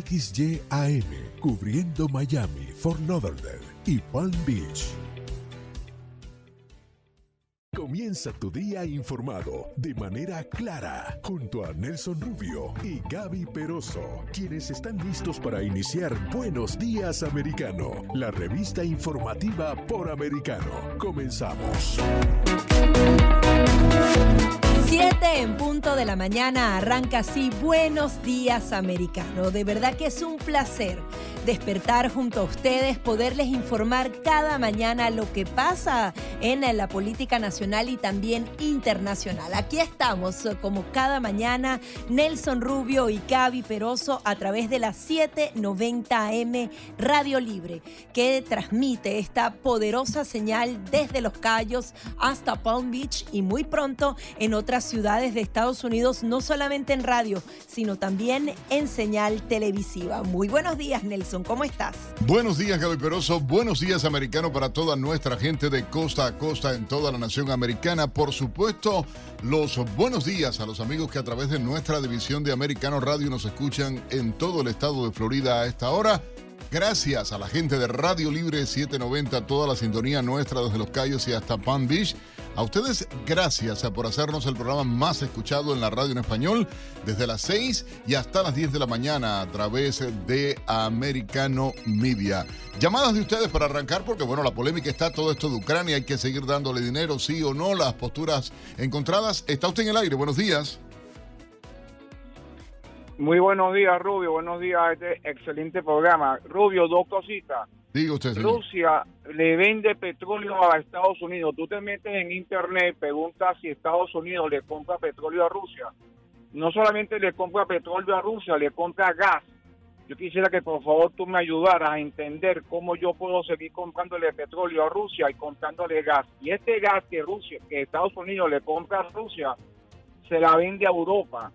XYAM, cubriendo Miami, Fort Lauderdale y Palm Beach. Comienza tu día informado de manera clara junto a Nelson Rubio y Gaby Peroso, quienes están listos para iniciar Buenos Días Americano, la revista informativa por americano. Comenzamos. 7 en punto de la mañana arranca así Buenos Días Americano. De verdad que es un placer despertar junto a ustedes, poderles informar cada mañana lo que pasa en la política nacional y también internacional. Aquí estamos como cada mañana Nelson Rubio y Gaby Peroso a través de la 790 AM Radio Libre que transmite esta poderosa señal desde Los Cayos hasta Palm Beach y muy pronto en otras ciudades de Estados Unidos, no solamente en radio, sino también en señal televisiva. Muy buenos días, Nelson, ¿cómo estás? Buenos días, Gaby Peroso. Buenos días, americano, para toda nuestra gente de costa a costa en toda la nación americana. Por supuesto, los buenos días a los amigos que a través de nuestra división de Americano Radio nos escuchan en todo el estado de Florida a esta hora. Gracias a la gente de Radio Libre 790, toda la sintonía nuestra desde Los Cayos y hasta Palm Beach. A ustedes, gracias por hacernos el programa más escuchado en la radio en español desde las 6 y hasta las 10 de la mañana a través de Americano Media. Llamadas de ustedes para arrancar, porque bueno, la polémica está todo esto de Ucrania, hay que seguir dándole dinero, sí o no, las posturas encontradas. Está usted en el aire, buenos días. Muy buenos días, Rubio. Buenos días a este excelente programa. Rubio, dos cositas. Diga usted, señor. Rusia le vende petróleo a Estados Unidos. Tú te metes en internet, preguntas si Estados Unidos le compra petróleo a Rusia. No solamente le compra petróleo a Rusia, le compra gas. Yo quisiera que por favor tú me ayudaras a entender cómo yo puedo seguir comprándole petróleo a Rusia y comprándole gas. Y este gas que Rusia, que Estados Unidos le compra a Rusia, se la vende a Europa.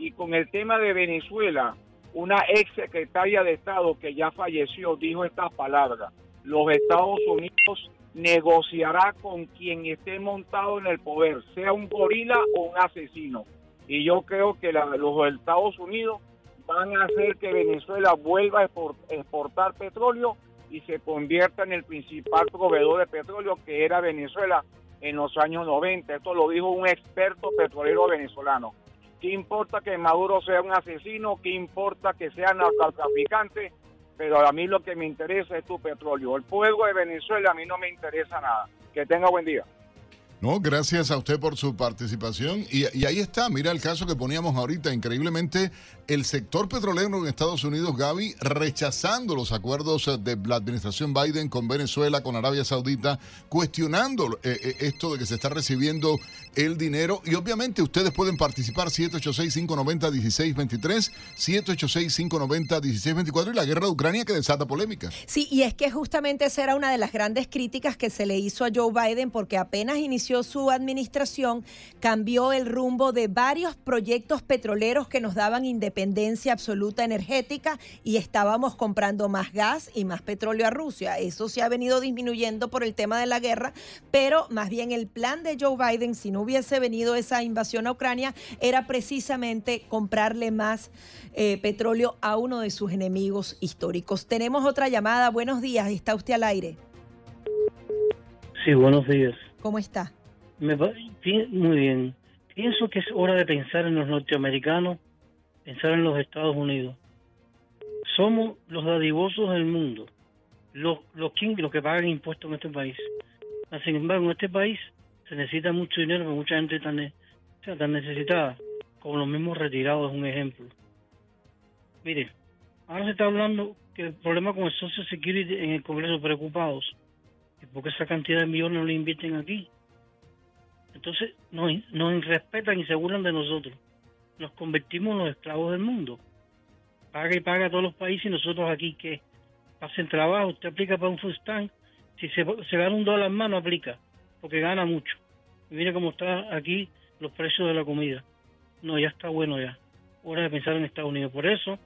Y con el tema de Venezuela, una ex secretaria de Estado que ya falleció dijo estas palabras. Los Estados Unidos negociará con quien esté montado en el poder, sea un gorila o un asesino. Y yo creo que la- los Estados Unidos van a hacer que Venezuela vuelva a expor- exportar petróleo y se convierta en el principal proveedor de petróleo que era Venezuela en los años 90. Esto lo dijo un experto petrolero venezolano. ¿Qué importa que Maduro sea un asesino? ¿Qué importa que sea narcotraficante? Pero a mí lo que me interesa es tu petróleo. El pueblo de Venezuela a mí no me interesa nada. Que tenga buen día. No, gracias a usted por su participación. Y, y ahí está, mira el caso que poníamos ahorita. Increíblemente, el sector petrolero en Estados Unidos, Gaby, rechazando los acuerdos de la administración Biden con Venezuela, con Arabia Saudita, cuestionando eh, eh, esto de que se está recibiendo el dinero. Y obviamente ustedes pueden participar 786-590-1623, 786-590-1624 y la guerra de Ucrania que desata polémica. Sí, y es que justamente esa era una de las grandes críticas que se le hizo a Joe Biden porque apenas inició su administración, cambió el rumbo de varios proyectos petroleros que nos daban independencia absoluta energética y estábamos comprando más gas y más petróleo a Rusia. Eso se ha venido disminuyendo por el tema de la guerra, pero más bien el plan de Joe Biden, si no hubiese venido esa invasión a Ucrania, era precisamente comprarle más eh, petróleo a uno de sus enemigos históricos. Tenemos otra llamada. Buenos días, está usted al aire. Sí, buenos días. ¿Cómo está? Me muy bien. Pienso que es hora de pensar en los norteamericanos, pensar en los Estados Unidos. Somos los dadivosos del mundo, los, los, los que pagan impuestos en este país. Sin embargo, en este país se necesita mucho dinero, porque mucha gente tan, tan necesitada, como los mismos retirados es un ejemplo. Mire, ahora se está hablando que el problema con el Social Security en el Congreso preocupados ¿Y por qué esa cantidad de millones no le invierten aquí? Entonces nos, nos respetan y se burlan de nosotros. Nos convertimos en los esclavos del mundo. Paga y paga todos los países y nosotros aquí que hacen trabajo. Usted aplica para un stamp. Si se, gana un dólar más, no aplica, porque gana mucho. Y mire cómo está aquí los precios de la comida. No, ya está bueno ya. Hora de pensar en Estados Unidos. Por eso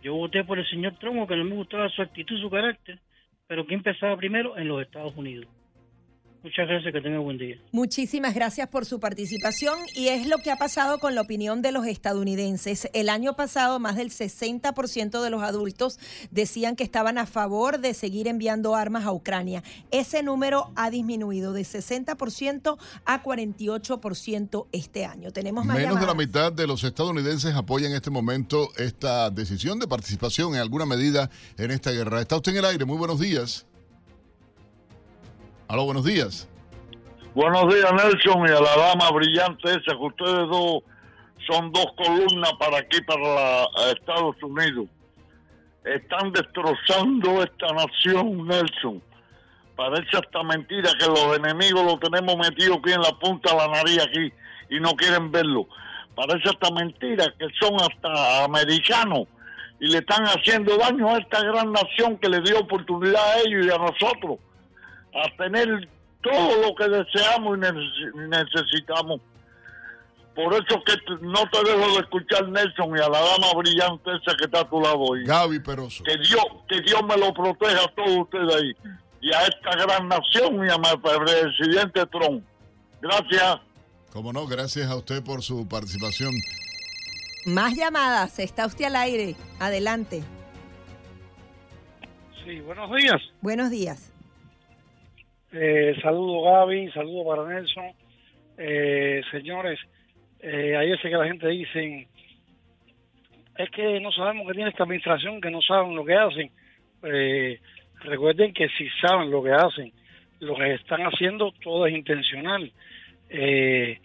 yo voté por el señor Trump, que no me gustaba su actitud, su carácter pero ¿quién empezaba primero? En los Estados Unidos. Muchas gracias, que tenga buen día. Muchísimas gracias por su participación y es lo que ha pasado con la opinión de los estadounidenses. El año pasado más del 60% de los adultos decían que estaban a favor de seguir enviando armas a Ucrania. Ese número ha disminuido de 60% a 48% este año. Tenemos más Menos de la mitad de los estadounidenses apoya en este momento esta decisión de participación en alguna medida en esta guerra. Está usted en el aire. Muy buenos días. Aló, buenos días. Buenos días, Nelson, y a la dama brillante esa, que ustedes dos son dos columnas para aquí, para la- Estados Unidos. Están destrozando esta nación, Nelson. Parece hasta mentira que los enemigos los tenemos metidos aquí en la punta de la nariz aquí y no quieren verlo. Parece hasta mentira que son hasta americanos y le están haciendo daño a esta gran nación que le dio oportunidad a ellos y a nosotros a tener todo lo que deseamos y neces- necesitamos. Por eso que no te dejo de escuchar Nelson y a la dama brillante esa que está a tu lado hoy. Gaby Peroso. Que Dios, que Dios me lo proteja a todos ustedes ahí. Y a esta gran nación y a mi presidente Trump. Gracias. Como no, gracias a usted por su participación. Más llamadas. Está usted al aire. Adelante. Sí, buenos días. Buenos días. Eh, saludo Gaby, saludo para Nelson. Eh, señores, eh, hay veces que la gente dice, es que no sabemos que tiene esta administración, que no saben lo que hacen. Eh, recuerden que si saben lo que hacen, lo que están haciendo todo es intencional. Eh,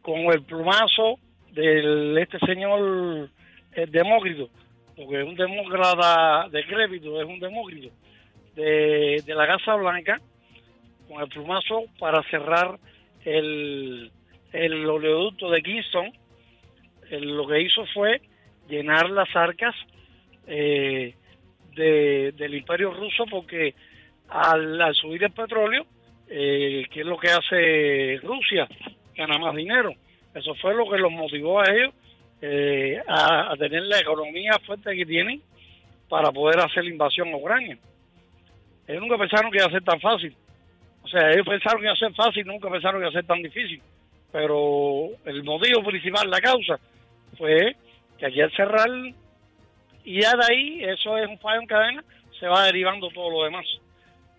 con el plumazo de este señor eh, Demócrito, porque es un demócrata decrépito, es un demócrito de, de la Casa Blanca, con el plumazo para cerrar el, el oleoducto de Kingston. Él lo que hizo fue llenar las arcas eh, de- del imperio ruso porque al, subir el petróleo, eh, que es lo que hace Rusia, gana más dinero. Eso fue lo que los motivó a ellos eh, a tener la economía fuerte que tienen para poder hacer la invasión a Ucrania. Ellos nunca pensaron que iba a ser tan fácil. O sea, ellos pensaron que iba a ser fácil, nunca pensaron que iba a ser tan difícil. Pero el motivo principal, la causa, fue que aquí al cerrar, y ya de ahí, eso es un fallo en cadena, se va derivando todo lo demás.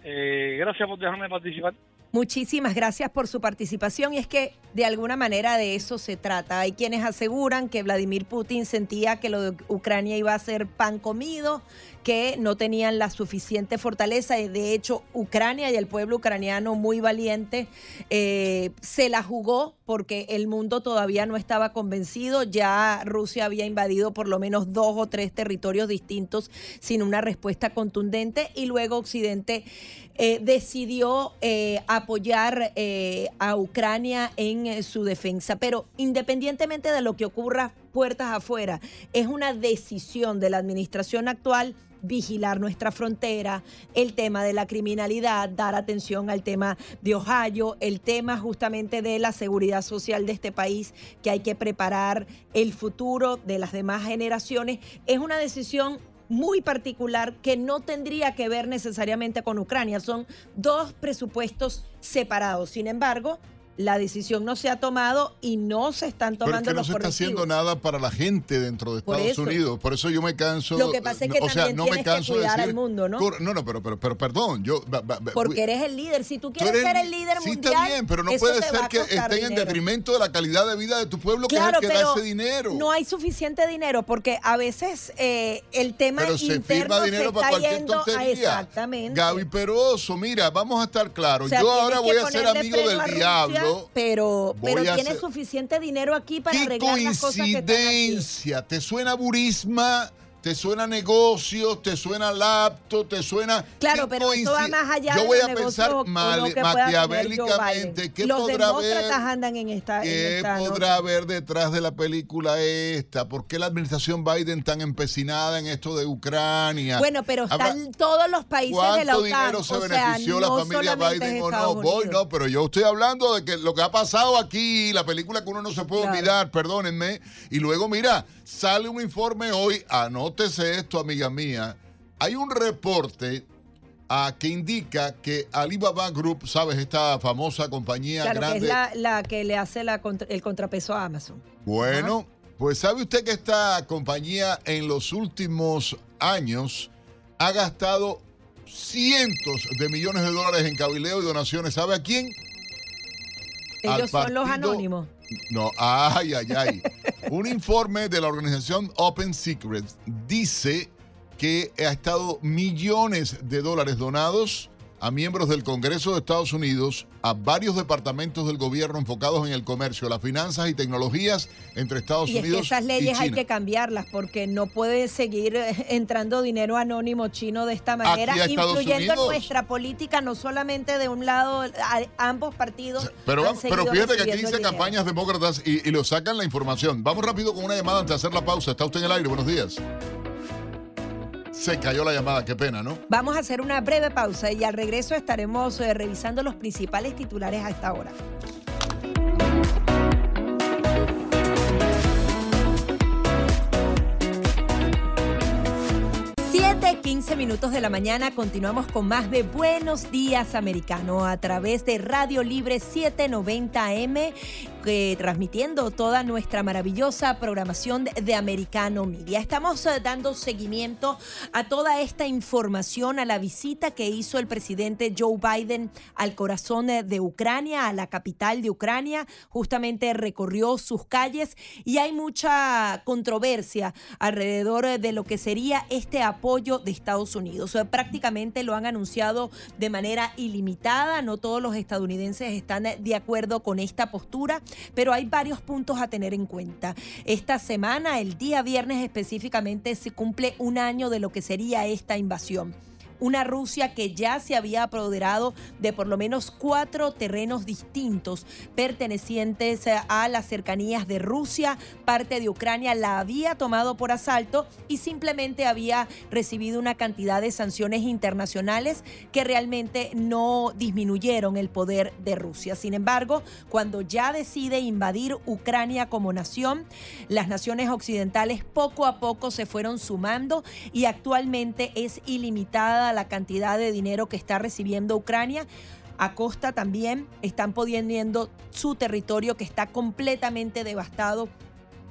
Eh, gracias por dejarme participar. Muchísimas gracias por su participación y es que de alguna manera de eso se trata. Hay quienes aseguran que Vladimir Putin sentía que lo de Ucrania iba a ser pan comido, que no tenían la suficiente fortaleza y de hecho Ucrania y el pueblo ucraniano muy valiente eh, se la jugó porque el mundo todavía no estaba convencido, ya Rusia había invadido por lo menos dos o tres territorios distintos sin una respuesta contundente y luego Occidente eh, decidió eh, apoyar eh, a Ucrania en eh, su defensa. Pero independientemente de lo que ocurra puertas afuera, es una decisión de la administración actual vigilar nuestra frontera, el tema de la criminalidad, dar atención al tema de Ohio, el tema justamente de la seguridad social de este país, que hay que preparar el futuro de las demás generaciones. Es una decisión muy particular que no tendría que ver necesariamente con Ucrania. Son dos presupuestos separados. Sin embargo, la decisión no se ha tomado y no se están Pero es tomando que no los se está haciendo nada para la gente dentro de Por Estados eso. Unidos. Por eso yo me canso. Lo que pasa es que o sea, no me que canso de decir. al mundo, ¿no? No, no, pero, pero, pero perdón. Yo, ba- ba- ba- Porque eres el líder. Si tú tú quieres eres- ser el líder sí, mundial, está bien, pero no puede ser que estén en dinero. detrimento de la calidad de vida de tu pueblo, Claro, que es el que pero da ese dinero. no hay suficiente dinero porque a veces eh, el tema Pero se interno firma dinero se para cualquier yendo tontería. exactamente. Gaby Peroso, mira, vamos a estar claros. O sea, yo ahora voy a ser amigo del diablo. Pero pero a tienes hacer- suficiente dinero aquí para ¿Qué arreglar las cosas que están aquí. coincidencia? ¿Te suena burisma? ¿Te suena negocios? ¿Te suena laptop? ¿te suena...? Claro, ¿Qué pero eso va más allá Yo de voy a pensar mal- que maquiavélicamente. ¿Qué Los podrá haber? andan en esta, en ¿Qué esta nota. podrá haber detrás de la película esta? ¿Por qué la administración Biden tan empecinada en esto de Ucrania? Bueno, pero están todos los países de la ¿Cuánto OTAN. dinero se o sea, benefició la no familia solamente Biden o no? Voy, no, pero yo estoy hablando de que lo que ha pasado aquí, la película que uno no se puede Claro. olvidar, perdónenme. Y luego, mira, sale un informe hoy, anótese esto, amiga mía. Hay un reporte a que indica que Alibaba Group, ¿sabes? Esta famosa compañía Claro, grande. que es la, la que le hace la contra- el contrapeso a Amazon. Bueno, pues sabe usted que esta compañía en los últimos años ha gastado cientos de millones de dólares en cabileo y donaciones. ¿Sabe a quién? Ellos son los anónimos. No, ay, ay, ay. Un informe de la organización Open Secrets dice que ha estado millones de dólares donados a miembros del Congreso de Estados Unidos, a varios departamentos del gobierno enfocados en el comercio, las finanzas y tecnologías entre Estados Y es que Unidos esas y leyes hay que cambiarlas porque no puede seguir eh, entrando dinero anónimo chino de esta manera, influyendo en nuestra política, no solamente de un lado, a- ambos partidos. Pero, han pero fíjate que aquí dice campañas demócratas y, y lo sacan la información. Vamos rápido con una llamada antes de hacer la pausa. Está usted en el aire. Buenos días. Se cayó la llamada. Qué pena, ¿no? Vamos a hacer una breve pausa y al regreso estaremos eh, revisando los principales titulares a esta hora. 7, 15 minutos de la mañana continuamos con más de Buenos Días Americano a través de Radio Libre 790M, eh, transmitiendo toda nuestra maravillosa programación de, Americano Media. Estamos eh, dando seguimiento a toda esta información, a la visita que hizo el presidente Joe Biden al corazón eh, de Ucrania, a la capital de Ucrania. Justamente recorrió sus calles y hay mucha controversia alrededor eh, de lo que sería este apoyo de Estados Unidos. Prácticamente lo han anunciado de manera ilimitada. No todos los estadounidenses están de acuerdo con esta postura, pero hay varios puntos a tener en cuenta. Esta semana, el día viernes específicamente, se cumple un año de lo que sería esta invasión una Rusia que ya se había apoderado de por lo menos cuatro terrenos distintos pertenecientes eh, a las cercanías de Rusia. Parte de Ucrania la había tomado por asalto y simplemente había recibido una cantidad de sanciones internacionales que realmente no disminuyeron el poder de Rusia. Sin embargo, cuando ya decide invadir Ucrania como nación, las naciones occidentales poco a poco se fueron sumando y actualmente es ilimitada la cantidad de dinero que está recibiendo Ucrania. A costa también están poniendo su territorio que está completamente devastado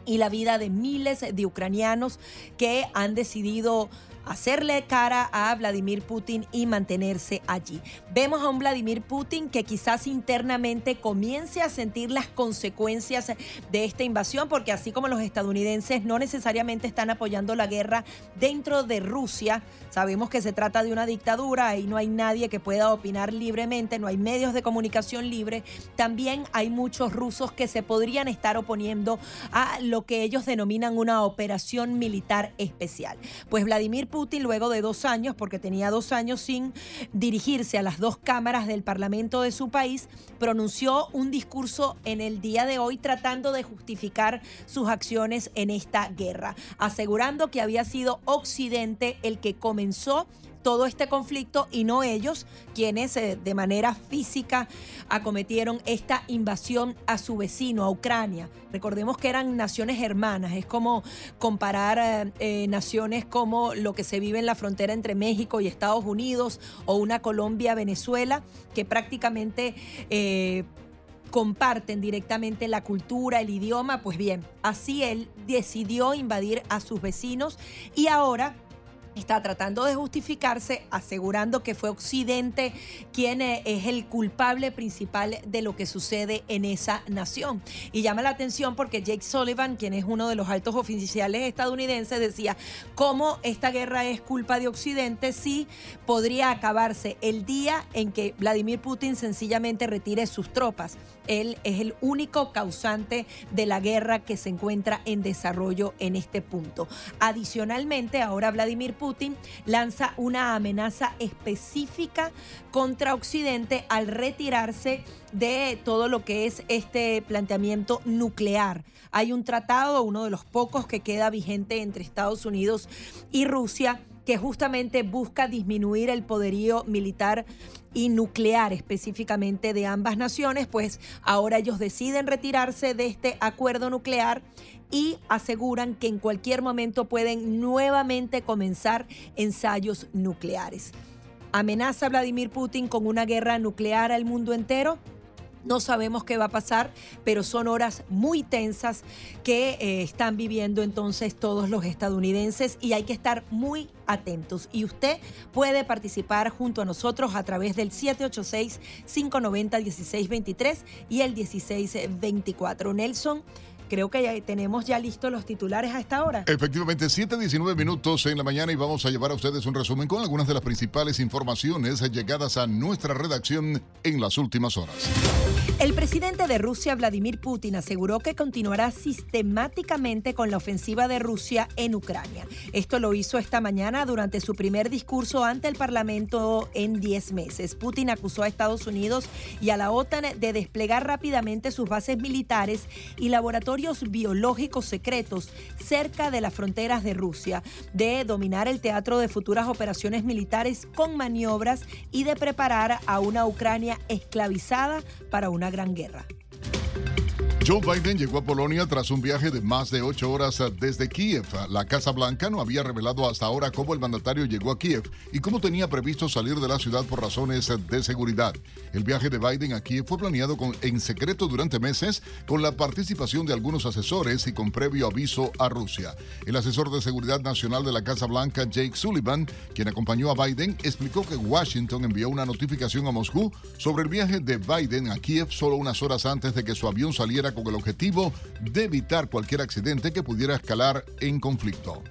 y la vida de miles de ucranianos que han decidido hacerle cara a Vladimir Putin y mantenerse allí. Vemos a un Vladimir Putin que quizás internamente comience a sentir las consecuencias de esta invasión, porque así como los estadounidenses no necesariamente están apoyando la guerra dentro de Rusia, sabemos que se trata de una dictadura y no hay nadie que pueda opinar libremente, no hay medios de comunicación libre, también hay muchos rusos que se podrían estar oponiendo a lo que ellos denominan una operación militar especial. Pues Vladimir Putin, luego de dos años, porque tenía dos años sin dirigirse a las dos cámaras del Parlamento de su país, pronunció un discurso en el día de hoy tratando de justificar sus acciones en esta guerra, asegurando que había sido Occidente el que comenzó todo este conflicto y no ellos quienes eh, de manera física acometieron esta invasión a su vecino, a Ucrania. Recordemos que eran naciones hermanas, es como comparar eh, eh, naciones como lo que se vive en la frontera entre México y Estados Unidos o una Colombia-Venezuela que prácticamente... comparten directamente la cultura, el idioma, pues bien, así él decidió invadir a sus vecinos y ahora está tratando de justificarse, asegurando que fue Occidente quien eh, es el culpable principal de lo que sucede en esa nación. Y llama la atención porque Jake Sullivan, quien es uno de los altos oficiales estadounidenses, decía cómo esta guerra es culpa de Occidente si podría acabarse el día en que Vladimir Putin sencillamente retire sus tropas. Él es el único causante de la guerra que se encuentra en desarrollo en este punto. Adicionalmente, ahora Vladimir Putin lanza una amenaza específica contra Occidente al retirarse de todo lo que es este planteamiento nuclear. Hay un tratado, uno de los pocos que queda vigente entre Estados Unidos y Rusia, que justamente busca disminuir el poderío militar y nuclear específicamente de ambas naciones, pues ahora ellos deciden retirarse de este acuerdo nuclear y aseguran que en cualquier momento pueden nuevamente comenzar ensayos nucleares. ¿Amenaza Vladimir Putin con una guerra nuclear al mundo entero? No sabemos qué va a pasar, pero son horas muy tensas que eh, están viviendo entonces todos los estadounidenses y hay que estar muy atentos. Y usted puede participar junto a nosotros a través del 786-590-1623 y el 1624. Nelson. Creo que ya tenemos ya listos los titulares a esta hora. Efectivamente, 7.19 minutos en la mañana y vamos a llevar a ustedes un resumen con algunas de las principales informaciones llegadas a nuestra redacción en las últimas horas. El presidente de Rusia, Vladimir Putin, aseguró que continuará sistemáticamente con la ofensiva de Rusia en Ucrania. Esto lo hizo esta mañana durante su primer discurso ante el Parlamento en 10 meses. Putin acusó a Estados Unidos y a la OTAN de desplegar rápidamente sus bases militares y laboratorios biológicos secretos cerca de las fronteras de Rusia, de dominar el teatro de futuras operaciones militares con maniobras y de preparar a una Ucrania esclavizada para una gran guerra. Joe Biden llegó a Polonia tras un viaje de más de ocho horas desde Kiev. La Casa Blanca no había revelado hasta ahora cómo el mandatario llegó a Kiev y cómo tenía previsto salir de la ciudad por razones de seguridad. El viaje de Biden a Kiev fue planeado en secreto durante meses con la participación de algunos asesores y con previo aviso a Rusia. El asesor de seguridad nacional de la Casa Blanca, Jake Sullivan, quien acompañó a Biden, explicó que Washington envió una notificación a Moscú sobre el viaje de Biden a Kiev solo unas horas antes de que su avión saliera con el objetivo de evitar cualquier accidente que pudiera escalar en conflicto.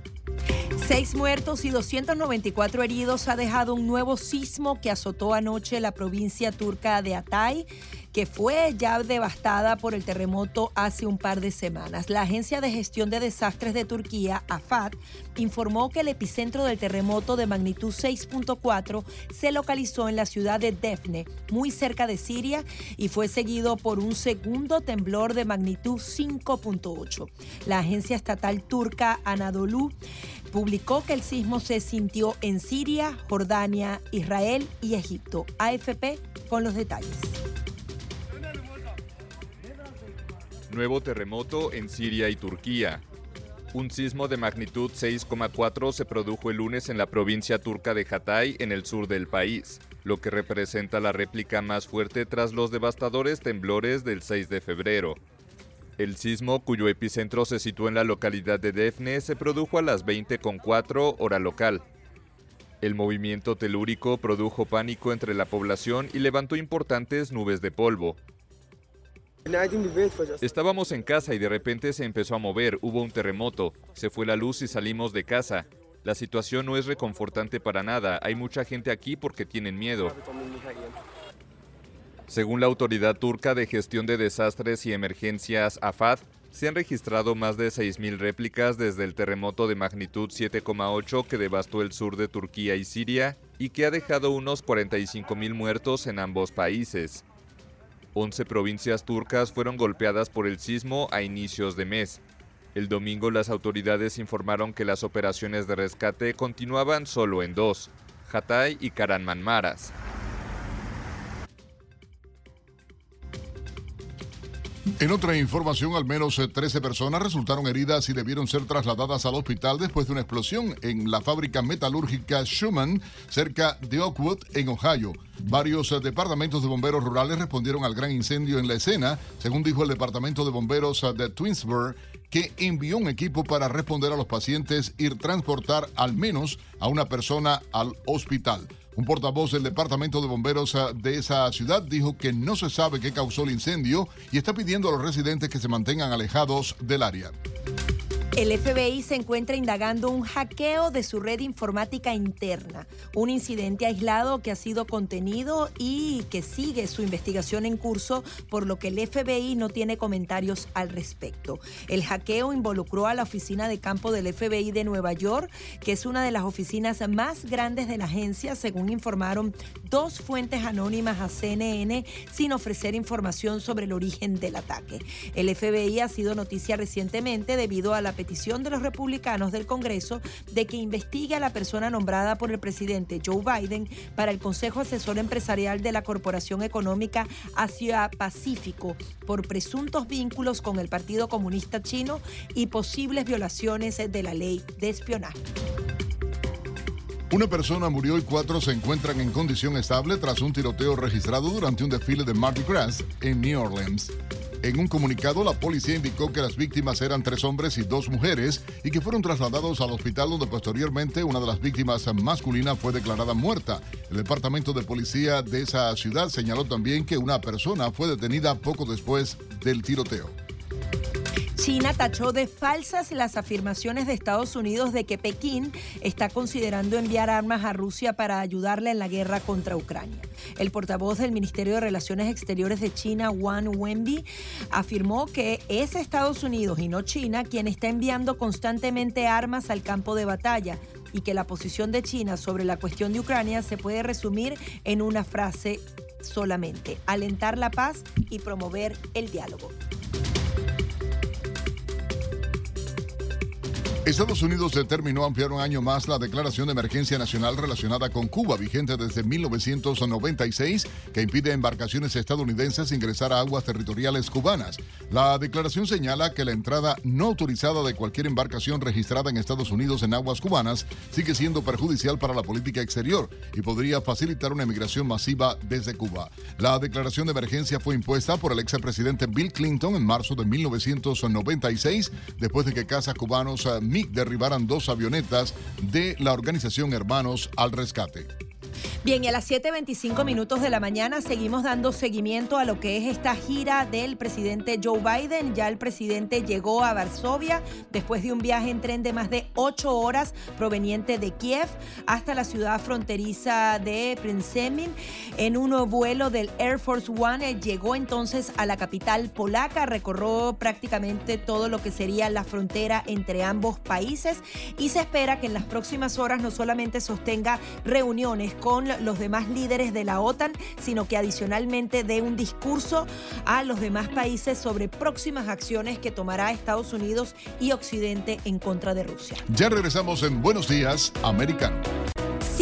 Seis muertos y 294 heridos ha dejado un nuevo sismo que azotó anoche la provincia turca de Atay que fue ya devastada por el terremoto hace un par de semanas. La Agencia de Gestión de Desastres de Turquía, AFAD, informó que el epicentro del terremoto de magnitud 6.4 se localizó en la ciudad de Defne, muy cerca de Siria, y fue seguido por un segundo temblor de magnitud 5.8. La agencia estatal turca Anadolu publicó que el sismo se sintió en Siria, Jordania, Israel y Egipto. AFP con los detalles. Nuevo terremoto en Siria y Turquía. Un sismo de magnitud 6,4 se produjo el lunes en la provincia turca de Hatay, en el sur del país, lo que representa la réplica más fuerte tras los devastadores temblores del 6 de febrero. El sismo, cuyo epicentro se situó en la localidad de Defne, se produjo a las 20,4 hora local. El movimiento telúrico produjo pánico entre la población y levantó importantes nubes de polvo. Estábamos en casa y de repente se empezó a mover, hubo un terremoto, se fue la luz y salimos de casa. La situación no es reconfortante para nada, hay mucha gente aquí porque tienen miedo. Según la Autoridad Turca de Gestión de Desastres y Emergencias AFAD, se han registrado más de 6.000 réplicas desde el terremoto de magnitud 7,8 que devastó el sur de Turquía y Siria y que ha dejado unos 45.000 muertos en ambos países. 11 provincias turcas fueron golpeadas por el sismo a inicios de mes. El domingo las autoridades informaron que las operaciones de rescate continuaban solo en dos, Hatay y Karanmanmaras. En otra información, al menos 13 eh, personas resultaron heridas y debieron ser trasladadas al hospital después de una explosión en la fábrica metalúrgica Schumann, cerca de Oakwood, en Ohio. Varios eh, departamentos de bomberos rurales respondieron al gran incendio en la escena, según dijo el departamento de bomberos eh, de Twinsburg, que envió un equipo para responder a los pacientes y transportar al menos a una persona al hospital. Un portavoz del Departamento de Bomberos ah, de esa ciudad dijo que no se sabe qué causó el incendio y está pidiendo a los residentes que se mantengan alejados del área. El FBI se encuentra indagando un hackeo de su red informática interna, un incidente aislado que ha sido contenido y que sigue su investigación en curso, por lo que el FBI no tiene comentarios al respecto. El hackeo involucró a la oficina de campo del FBI de Nueva York, que es una de las oficinas más grandes de la agencia, según informaron dos fuentes anónimas a CNN, sin ofrecer información sobre el origen del ataque. El FBI ha sido noticia recientemente debido a la petición de los republicanos del Congreso de que investigue a la persona nombrada por el presidente Joe Biden para el Consejo Asesor Empresarial de la Corporación Económica Asia-Pacífico por presuntos vínculos con el Partido Comunista Chino y posibles violaciones de la ley de espionaje. Una persona murió y cuatro se encuentran en condición estable tras un tiroteo registrado durante un desfile de Mardi Gras en New Orleans. En un comunicado, la policía indicó que las víctimas eran tres hombres y dos mujeres y que fueron trasladados al hospital donde posteriormente una de las víctimas masculinas fue declarada muerta. El departamento de policía de esa ciudad señaló también que una persona fue detenida poco después del tiroteo. China tachó de falsas las afirmaciones de Estados Unidos de que Pekín está considerando enviar armas a Rusia para ayudarle en la guerra contra Ucrania. El portavoz del Ministerio de Relaciones Exteriores de China, Wang Wenbi, afirmó que es Estados Unidos y no China quien está enviando constantemente armas al campo de batalla y que la posición de China sobre la cuestión de Ucrania se puede resumir en una frase solamente, alentar la paz y promover el diálogo. Estados Unidos determinó ampliar un año más la declaración de emergencia nacional relacionada con Cuba, vigente desde 1996, que impide a embarcaciones estadounidenses ingresar a aguas territoriales cubanas. La declaración señala que la entrada no autorizada de cualquier embarcación registrada en Estados Unidos en aguas cubanas sigue siendo perjudicial para la política exterior y podría facilitar una emigración masiva desde Cuba. La declaración de emergencia fue impuesta por el expresidente Bill Clinton en marzo de 1996, después de que casas cubanos eh, MiG derribaran dos avionetas de la organización Hermanos al Rescate. Bien, y a las 7.25 minutos de la mañana seguimos dando seguimiento a lo que es esta gira del presidente Joe Biden. Ya el presidente llegó a Varsovia después de un viaje en tren de más de ocho horas proveniente de Kiev hasta la ciudad fronteriza de Princemin. En un vuelo del Air Force One llegó entonces a la capital polaca, recorrió prácticamente todo lo que sería la frontera entre ambos países y se espera que en las próximas horas no solamente sostenga reuniones con los demás líderes de la OTAN, sino que adicionalmente dé un discurso a los demás países sobre próximas acciones que tomará Estados Unidos y Occidente en contra de Rusia. Ya regresamos en Buenos Días, Americano.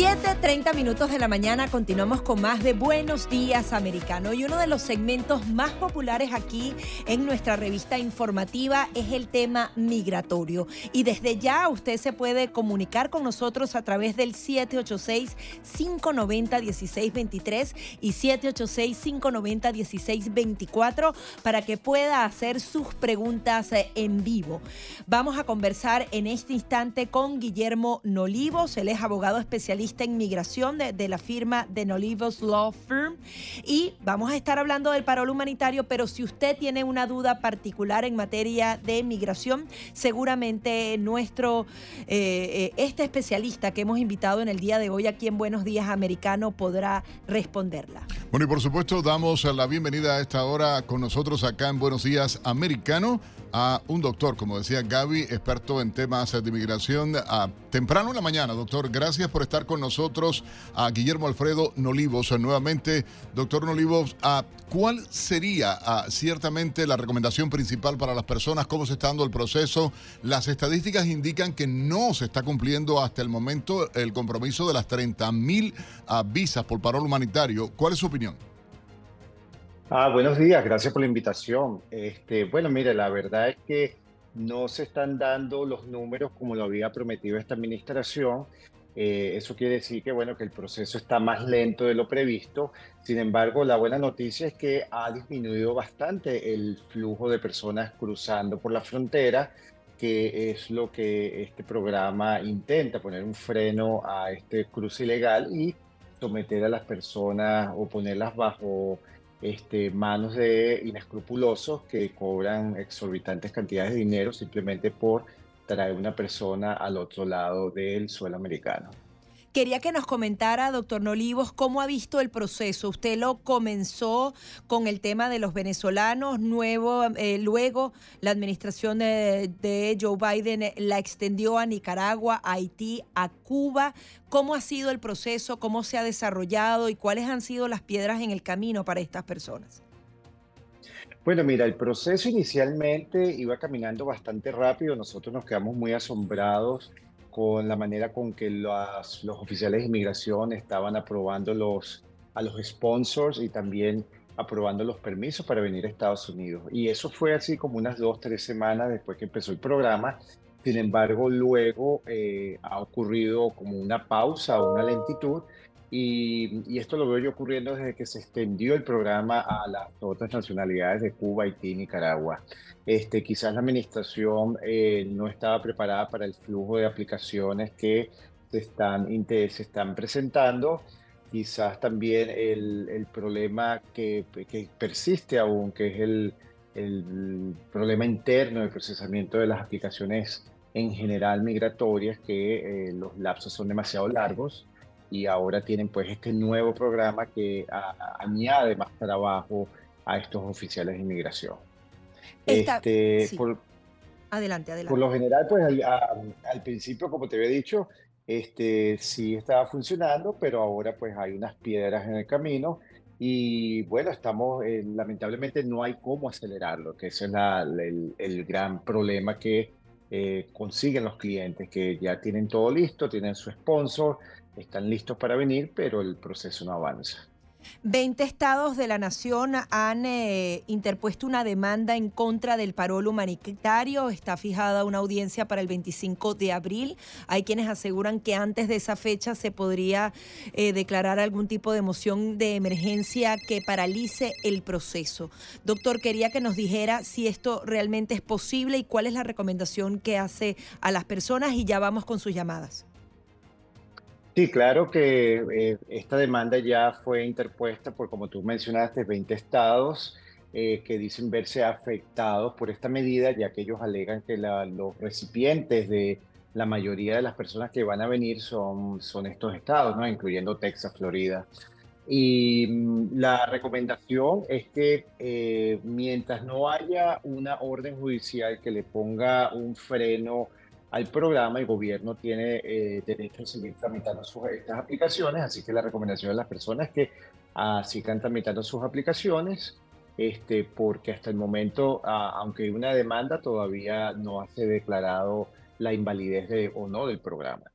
7.30 minutos de la mañana continuamos con más de Buenos Días Americano. Y uno de los segmentos más populares aquí en nuestra revista informativa es el tema migratorio. Y desde ya usted se puede comunicar con nosotros a través del 786-590-1623 y 786-590-1624 para que pueda hacer sus preguntas eh, en vivo. Vamos a conversar en este instante con Guillermo Nolivos, él es abogado especialista en migración de, la firma de Nolivos Law Firm. Y vamos a estar hablando del parol humanitario, pero si usted tiene una duda particular en materia de migración, seguramente nuestro, eh, eh, este especialista que hemos invitado en el día de hoy aquí en Buenos Días Americano podrá responderla. Bueno, y por supuesto damos la bienvenida a esta hora con nosotros acá en Buenos Días Americano a un doctor, como decía Gaby, experto en temas de inmigración. A temprano en la mañana, doctor, gracias por estar con nosotros. A Guillermo Alfredo Nolivos, nuevamente, doctor Nolivos, ¿a ¿cuál sería ciertamente la recomendación principal para las personas? ¿Cómo se está dando el proceso? Las estadísticas indican que no se está cumpliendo hasta el momento el compromiso de las 30 mil visas por parol humanitario. ¿Cuál es su opinión? Ah, buenos días, gracias por la invitación. Este, bueno, mire, la verdad es que no se están dando los números como lo había prometido esta administración. Eh, eso quiere decir que, bueno, que el proceso está más lento de lo previsto. Sin embargo, la buena noticia es que ha disminuido bastante el flujo de personas cruzando por la frontera, que es lo que este programa intenta, poner un freno a este cruce ilegal y someter a las personas o ponerlas bajo este, manos de inescrupulosos que cobran exorbitantes cantidades de dinero simplemente por traer una persona al otro lado del suelo americano. Quería que nos comentara, doctor Nolivos, cómo ha visto el proceso. Usted lo comenzó con el tema de los venezolanos, eh, luego la administración de, Joe Biden la extendió a Nicaragua, a Haití, a Cuba. ¿Cómo ha sido el proceso? ¿Cómo se ha desarrollado? ¿Y cuáles han sido las piedras en el camino para estas personas? Bueno, mira, el proceso inicialmente iba caminando bastante rápido. Nosotros nos quedamos muy asombrados con la manera con que los, oficiales de inmigración estaban aprobando los, a los sponsors y también aprobando los permisos para venir a Estados Unidos. Y eso fue así como unas dos, tres semanas después que empezó el programa. Sin embargo, luego eh, ha ocurrido como una pausa, una lentitud, y, esto lo veo yo ocurriendo desde que se extendió el programa a las otras nacionalidades de Cuba, Haití y Nicaragua. Este, quizás la administración eh, no estaba preparada para el flujo de aplicaciones que se están, se están presentando. Quizás también el, el problema que, que, persiste aún, que es el, el problema interno del procesamiento de las aplicaciones en general migratorias, que eh, los lapsos son demasiado largos y ahora tienen pues este nuevo programa que añade más trabajo a estos oficiales de inmigración. este, adelante, adelante. Por lo general, pues al, principio, como te había dicho, este, sí estaba funcionando, pero ahora pues hay unas piedras en el camino y bueno, estamos, eh, lamentablemente no hay cómo acelerarlo, que ese es el, el, gran problema que eh, consiguen los clientes, que ya tienen todo listo, tienen su sponsor, están listos para venir, pero el proceso no avanza. 20 estados de la nación han eh, interpuesto una demanda en contra del parol humanitario. Está fijada una audiencia para el 25 de abril. Hay quienes aseguran que antes de esa fecha se podría eh, declarar algún tipo de moción de emergencia que paralice el proceso. Doctor, quería que nos dijera si esto realmente es posible y cuál es la recomendación que hace a las personas y ya vamos con sus llamadas. Sí, claro que eh, esta demanda ya fue interpuesta por, como tú mencionaste, 20 estados eh, que dicen verse afectados por esta medida, ya que ellos alegan que los recipientes de la mayoría de las personas que van a venir son, son estos estados, ¿no? incluyendo Texas, Florida. Y mm, la recomendación es que eh, mientras no haya una orden judicial que le ponga un freno al programa, el gobierno tiene eh, derecho a seguir tramitando sus, estas aplicaciones, así que la recomendación de las personas es que ah, sigan tramitando sus aplicaciones, este, porque hasta el momento, aunque hay una demanda, todavía no se ha declarado la invalidez de, o no del programa.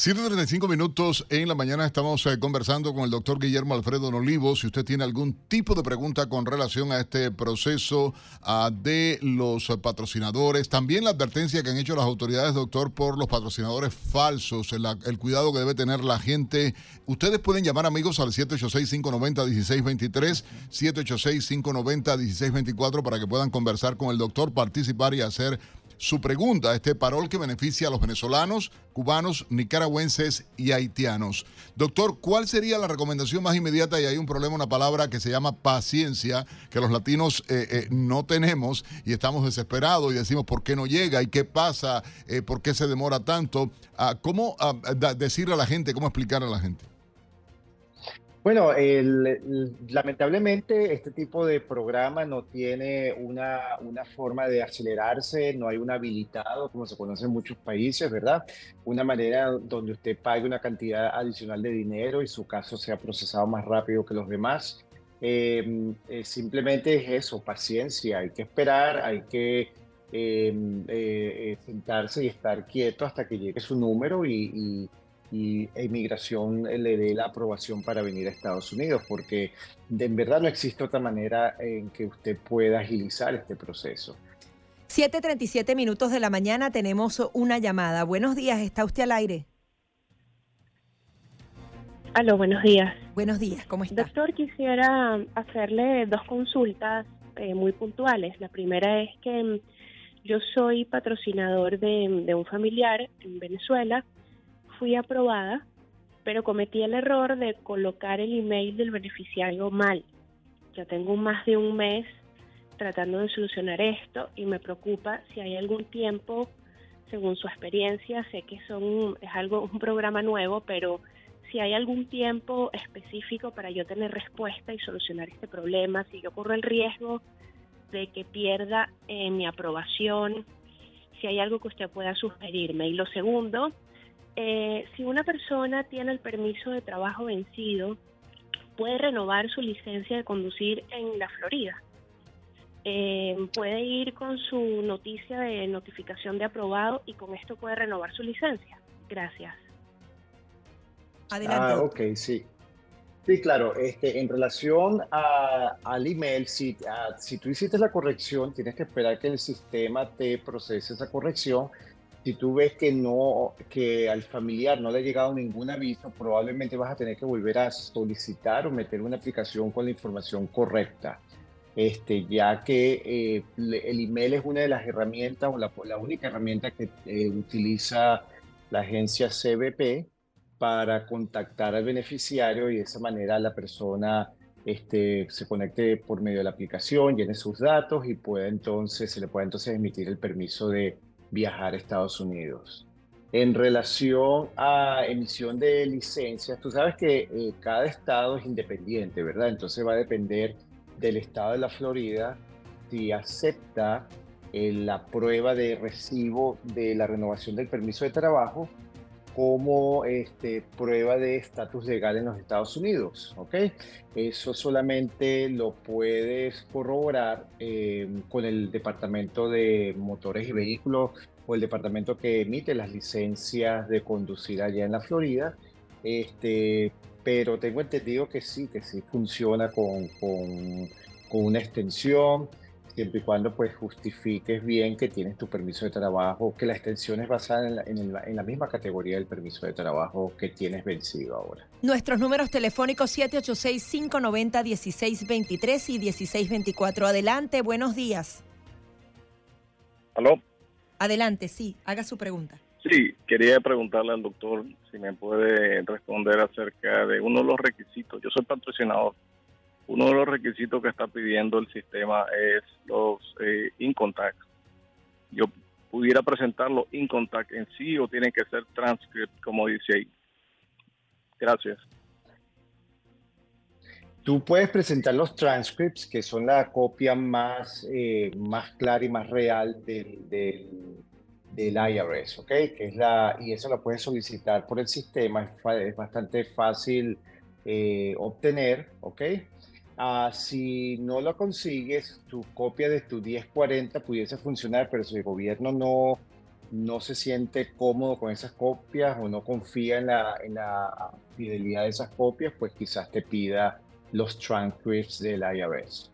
7.35 minutos en la mañana estamos eh, conversando con el doctor Guillermo Alfredo Nolivo. Si usted tiene algún tipo de pregunta con relación a este proceso ah, de los patrocinadores, también la advertencia que han hecho las autoridades, doctor, por los patrocinadores falsos, el, el cuidado que debe tener la gente. Ustedes pueden llamar amigos al 786-590-1623, 786-590-1624 para que puedan conversar con el doctor, participar y hacer su pregunta, este parol que beneficia a los venezolanos, cubanos, nicaragüenses y haitianos. Doctor, ¿cuál sería la recomendación más inmediata? Y hay un problema, una palabra que se llama paciencia, que los latinos eh, eh, no tenemos y estamos desesperados y decimos, ¿por qué no llega? ¿Y qué pasa? Eh, ¿Por qué se demora tanto? Ah, ¿Cómo ah, decirle a la gente, cómo explicar a la gente? Bueno, lamentablemente este tipo de programa no tiene una, una, forma de acelerarse, no hay un habilitado como se conoce en muchos países, ¿verdad? Una manera donde usted pague una cantidad adicional de dinero y su caso sea procesado más rápido que los demás. Em, eh, simplemente es eso, paciencia, hay que esperar, hay que em, eh, eh, sentarse y estar quieto hasta que llegue su número y y inmigración le dé la aprobación para venir a Estados Unidos, porque en verdad no existe otra manera en que usted pueda agilizar este proceso. 7.37 minutos de la mañana tenemos una llamada. Buenos días, ¿está usted al aire? Aló, buenos días. Buenos días, ¿cómo está? Doctor, quisiera hacerle dos consultas eh, muy puntuales. La primera es que mm, yo soy patrocinador de, de un familiar en Venezuela fui aprobada, pero cometí el error de colocar el email del beneficiario mal. Ya tengo más de un mes tratando de solucionar esto y me preocupa si hay algún tiempo, según su experiencia, sé que son es algo un programa nuevo, pero si hay algún tiempo específico para yo tener respuesta y solucionar este problema, si yo corro el riesgo de que pierda eh, mi aprobación, si hay algo que usted pueda sugerirme. Y lo segundo, eh, si una persona tiene el permiso de trabajo vencido, puede renovar su licencia de conducir en la Florida. Eh, puede ir con su noticia de notificación de aprobado y con esto puede renovar su licencia. Gracias. Adelante. Ah, ok, sí. Sí, claro. Este, en relación al email, si, si tú hiciste la corrección, tienes que esperar que el sistema te procese esa corrección Si tú ves que no, que al familiar no le ha llegado ningún aviso, probablemente vas a tener que volver a solicitar o meter una aplicación con la información correcta. Este, ya que eh, el email es una de las herramientas o la, la única herramienta que eh, utiliza la agencia CBP para contactar al beneficiario y de esa manera la persona este, se conecte por medio de la aplicación, llene sus datos y pueda entonces, se le puede entonces emitir el permiso de viajar a Estados Unidos. En relación a emisión de licencias, tú sabes que eh, cada estado es independiente, ¿verdad? Entonces va a depender del estado de la Florida si acepta eh, la prueba de recibo de la renovación del permiso de trabajo como este, prueba de estatus legal en los Estados Unidos. ¿ok? Eso solamente lo puedes corroborar eh, con el Departamento de Motores y Vehículos o el departamento que emite las licencias de conducir allá en la Florida. Este, pero tengo entendido que sí, que sí funciona con, con una extensión siempre y cuando pues justifiques bien que tienes tu permiso de trabajo, que la extensión es basada en la, en, en la, misma categoría del permiso de trabajo que tienes vencido ahora. Nuestros números telefónicos 786-590-1623 y 1624. Adelante, buenos días. ¿Aló? Adelante, sí, haga su pregunta. Sí, quería preguntarle al doctor si me puede responder acerca de uno de los requisitos. Yo soy patrocinador uno de los requisitos que está pidiendo el sistema es los eh, incontact. Yo pudiera presentar los incontact en sí o tienen que ser transcript, como dice ahí. Gracias. Tú puedes presentar los transcripts, que son la copia más, eh, más clara y más real del, del, IRS, ¿ok? Que es la, y eso lo puedes solicitar por el sistema, es, bastante fácil eh, obtener, ¿ok? Ah, si no lo consigues, tu copia de tu 1040 pudiese funcionar, pero si el gobierno no, no se siente cómodo con esas copias o no confía en la, en la fidelidad de esas copias, pues quizás te pida los transcripts del IRS.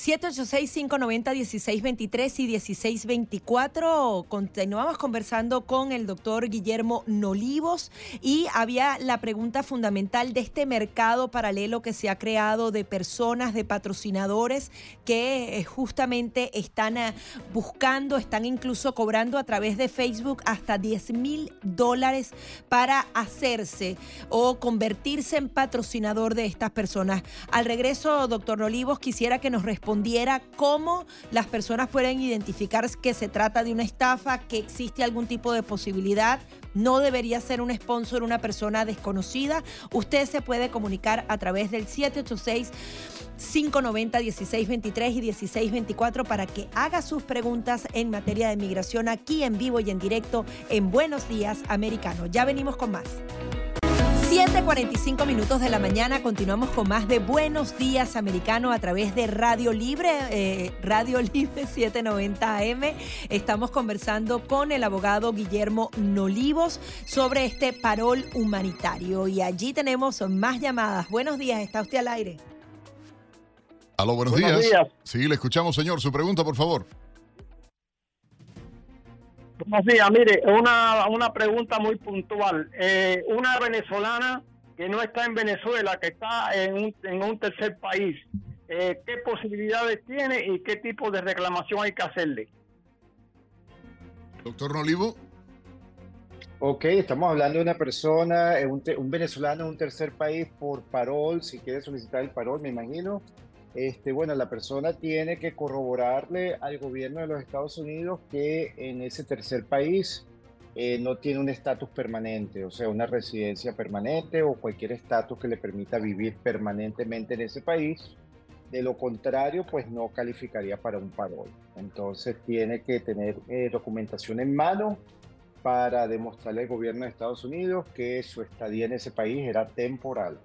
786-590-1623 y 1624. Continuamos conversando con el doctor Guillermo Nolivos y había la pregunta fundamental de este mercado paralelo que se ha creado de personas, de patrocinadores que eh, justamente están eh, buscando, están incluso cobrando a través de Facebook hasta 10 mil dólares para hacerse o convertirse en patrocinador de estas personas. Al regreso, doctor Nolivos, quisiera que nos responda respondiera cómo las personas pueden identificar que se trata de una estafa, que existe algún tipo de posibilidad. No debería ser un sponsor una persona desconocida. Usted se puede comunicar a través del 786. 590 1623 y 1624 para que haga sus preguntas en materia de migración aquí en vivo y en directo en Buenos Días Americano. Ya venimos con más. 7:45 minutos de la mañana, continuamos con más de Buenos Días Americano a través de Radio Libre, eh, Radio Libre 790 AM. Estamos conversando con el abogado Guillermo Nolivos sobre este parol humanitario y allí tenemos más llamadas. Buenos días, está usted al aire. Aló, buenos, buenos días. Sí, le escuchamos, señor. Su pregunta, por favor. Buenos días, mire, una, una pregunta muy puntual. Eh, una venezolana que no está en Venezuela, que está en un, en un tercer país, eh, ¿qué posibilidades tiene y qué tipo de reclamación hay que hacerle? Doctor Nolivo. Ok, estamos hablando de una persona, eh, un, un venezolano en un tercer país por parol, si quiere solicitar el parol, me imagino este, bueno, la persona tiene que corroborarle al gobierno de los Estados Unidos que en ese tercer país eh, no tiene un estatus permanente, o sea, una residencia permanente o cualquier estatus que le permita vivir permanentemente en ese país. De lo contrario, pues no calificaría para un parol. Entonces tiene que tener eh, documentación en mano para demostrarle al gobierno de Estados Unidos que su estadía en ese país era temporal.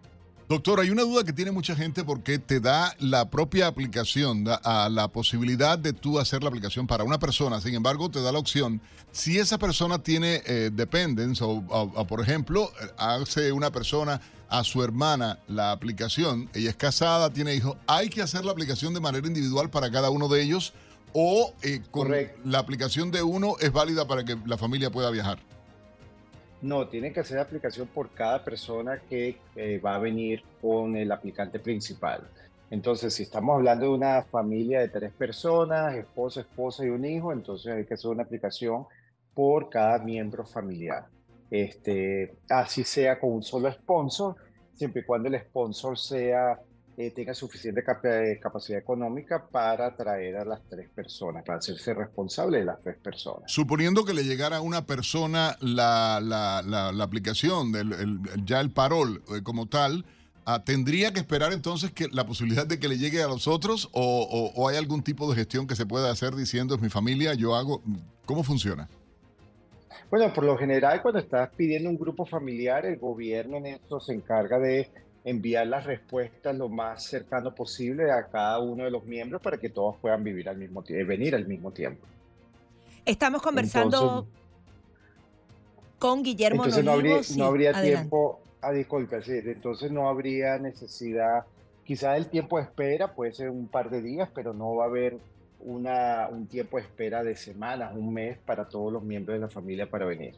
Doctor, hay una duda que tiene mucha gente porque te da la propia aplicación, da, a la posibilidad de tú hacer la aplicación para una persona. Sin embargo, te da la opción, si esa persona tiene eh, dependence o, por ejemplo, hace una persona a su hermana la aplicación, ella es casada, tiene hijos, hay que hacer la aplicación de manera individual para cada uno de ellos o eh, con la aplicación de uno es válida para que la familia pueda viajar. No, tiene que ser aplicación por cada persona que eh, va a venir con el aplicante principal. Entonces, si estamos hablando de una familia de tres personas, esposo, esposa y un hijo, entonces hay que hacer una aplicación por cada miembro familiar. Este, así sea con un solo sponsor, siempre y cuando el sponsor sea eh, tenga suficiente eh, capacidad económica para traer a las tres personas, para hacerse responsable de las tres personas. Suponiendo que le llegara a una persona la, la, la, aplicación, ya el parol eh, como tal, ah, ¿tendría que esperar entonces que la posibilidad de que le llegue a los otros o, o, hay algún tipo de gestión que se pueda hacer diciendo es mi familia, yo hago? ¿Cómo funciona? Bueno, por lo general, cuando estás pidiendo un grupo familiar, el gobierno en esto se encarga de enviar las respuestas lo más cercano posible a cada uno de los miembros para que todos puedan vivir al mismo tiempo, venir al mismo tiempo. Estamos conversando con Guillermo entonces no habría, no habría tiempo a disculpar, entonces no habría necesidad, quizás el tiempo de espera puede ser un par de días, pero no va a haber una, un tiempo de espera de semanas, un mes para todos los miembros de la familia para venir.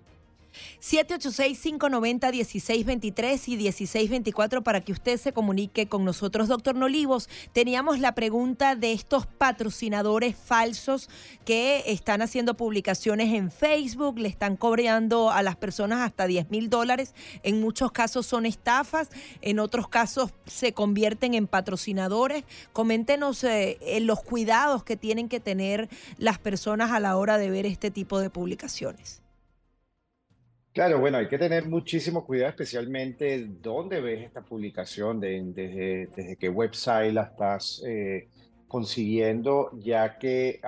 786-590-1623 y 1624 para que usted se comunique con nosotros. Doctor Nolivos, teníamos la pregunta de estos patrocinadores falsos que están haciendo publicaciones en Facebook, le están cobrando a las personas hasta 10 mil dólares. En muchos casos son estafas, en otros casos se convierten en patrocinadores. Coméntenos eh, los cuidados que tienen que tener las personas a la hora de ver este tipo de publicaciones. Claro, bueno, hay que tener muchísimo cuidado, especialmente dónde ves esta publicación, desde, desde qué website la estás eh, consiguiendo, ya que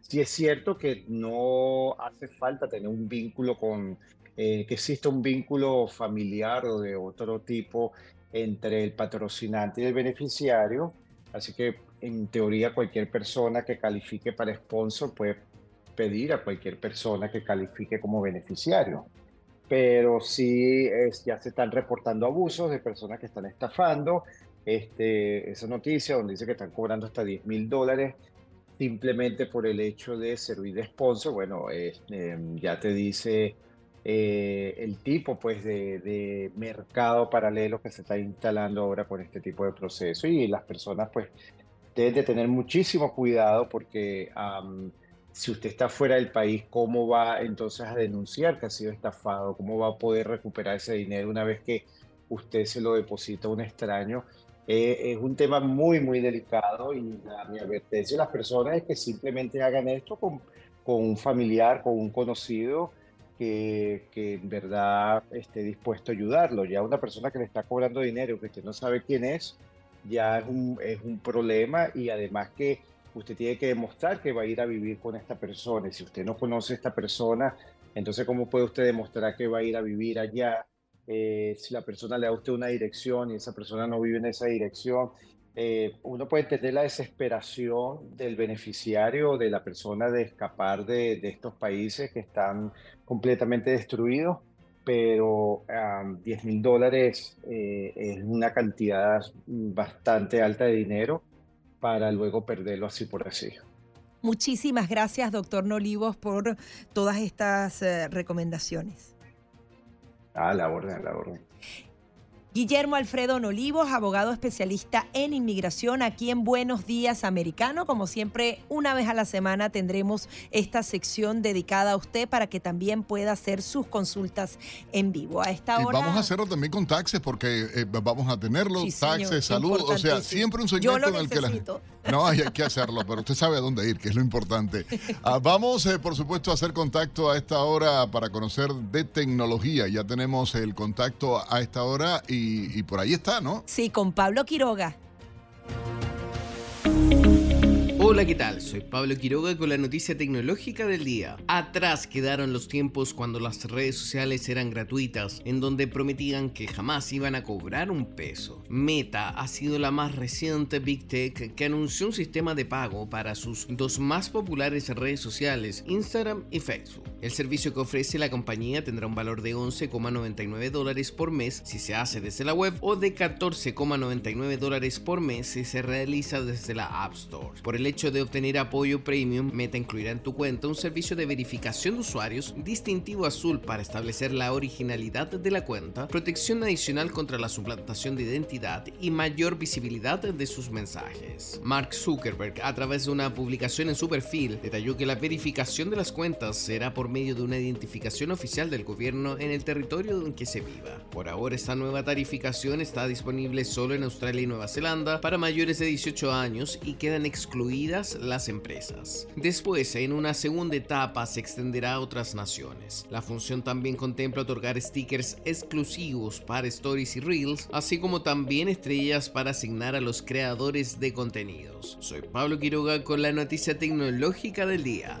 sí es cierto que no hace falta tener un vínculo con, eh, que exista un vínculo familiar o de otro tipo entre el patrocinante y el beneficiario, así que en teoría cualquier persona que califique para sponsor puede pedir a cualquier persona que califique como beneficiario pero sí ya se están reportando abusos de personas que están estafando. Este, esa noticia donde dice que están cobrando hasta 10 mil dólares simplemente por el hecho de servir de sponsor, bueno, em, ya te dice eh, el tipo pues de, mercado paralelo que se está instalando ahora con este tipo de proceso y las personas pues deben de tener muchísimo cuidado porque si usted está fuera del país, ¿cómo va entonces a denunciar que ha sido estafado? ¿Cómo va a poder recuperar ese dinero una vez que usted se lo deposita a un extraño? Eh, es un tema muy, muy delicado y mi advertencia a las personas es que simplemente hagan esto con, con un familiar, con un conocido que, que, en verdad esté dispuesto a ayudarlo. Ya una persona que le está cobrando dinero que usted no sabe quién es, ya es un, es un problema y además que usted tiene que demostrar que va a ir a vivir con esta persona. Y si usted no conoce a esta persona, entonces ¿cómo puede usted demostrar que va a ir a vivir allá? Eh, si la persona le da a usted una dirección y esa persona no vive en esa dirección, eh, uno puede entender la desesperación del beneficiario, de la persona de escapar de, estos países que están completamente destruidos, pero 10 mil dólares eh, es una cantidad bastante alta de dinero para luego perderlo así por así. Muchísimas gracias, doctor Nolivos, por todas estas eh, recomendaciones. Ah, la orden, la orden. Guillermo Alfredo Nolivos, abogado especialista en inmigración aquí en Buenos Días Americano. Como siempre, una vez a la semana tendremos esta sección dedicada a usted para que también pueda hacer sus consultas en vivo. A esta hora. vamos a hacerlo también con taxes porque eh, vamos a tenerlo. taxes, salud. O sea, siempre un segmento en el que la. No, hay, que hacerlo, pero usted sabe a dónde ir, que es lo importante. Ah, vamos, eh, por supuesto, a hacer contacto a esta hora para conocer de tecnología. Ya tenemos el contacto a esta hora y y, por ahí está, ¿no? Sí, con Pablo Quiroga. Hola, ¿qué tal? Soy Pablo Quiroga con la noticia tecnológica del día. Atrás quedaron los tiempos cuando las redes sociales eran gratuitas, en donde prometían que jamás iban a cobrar un peso. Meta ha sido la más reciente Big Tech que anunció un sistema de pago para sus dos más populares redes sociales, Instagram y Facebook. El servicio que ofrece la compañía tendrá un valor de 11,99 dólares por mes si se hace desde la web o de 14,99 dólares por mes si se realiza desde la App Store. Por el hecho de obtener apoyo premium, Meta incluirá en tu cuenta un servicio de verificación de usuarios distintivo azul para establecer la originalidad de la cuenta, protección adicional contra la suplantación de identidad y mayor visibilidad de sus mensajes. Mark Zuckerberg, a través de una publicación en su perfil, detalló que la verificación de las cuentas será por medio de una identificación oficial del gobierno en el territorio en que se viva. Por ahora esta nueva tarificación está disponible solo en Australia y Nueva Zelanda para mayores de 18 años y quedan las empresas. Después, en una segunda etapa, se extenderá a otras naciones. La función también contempla otorgar stickers exclusivos para stories y reels, así como también estrellas para asignar a los creadores de contenidos. Soy Pablo Quiroga con la noticia tecnológica del día.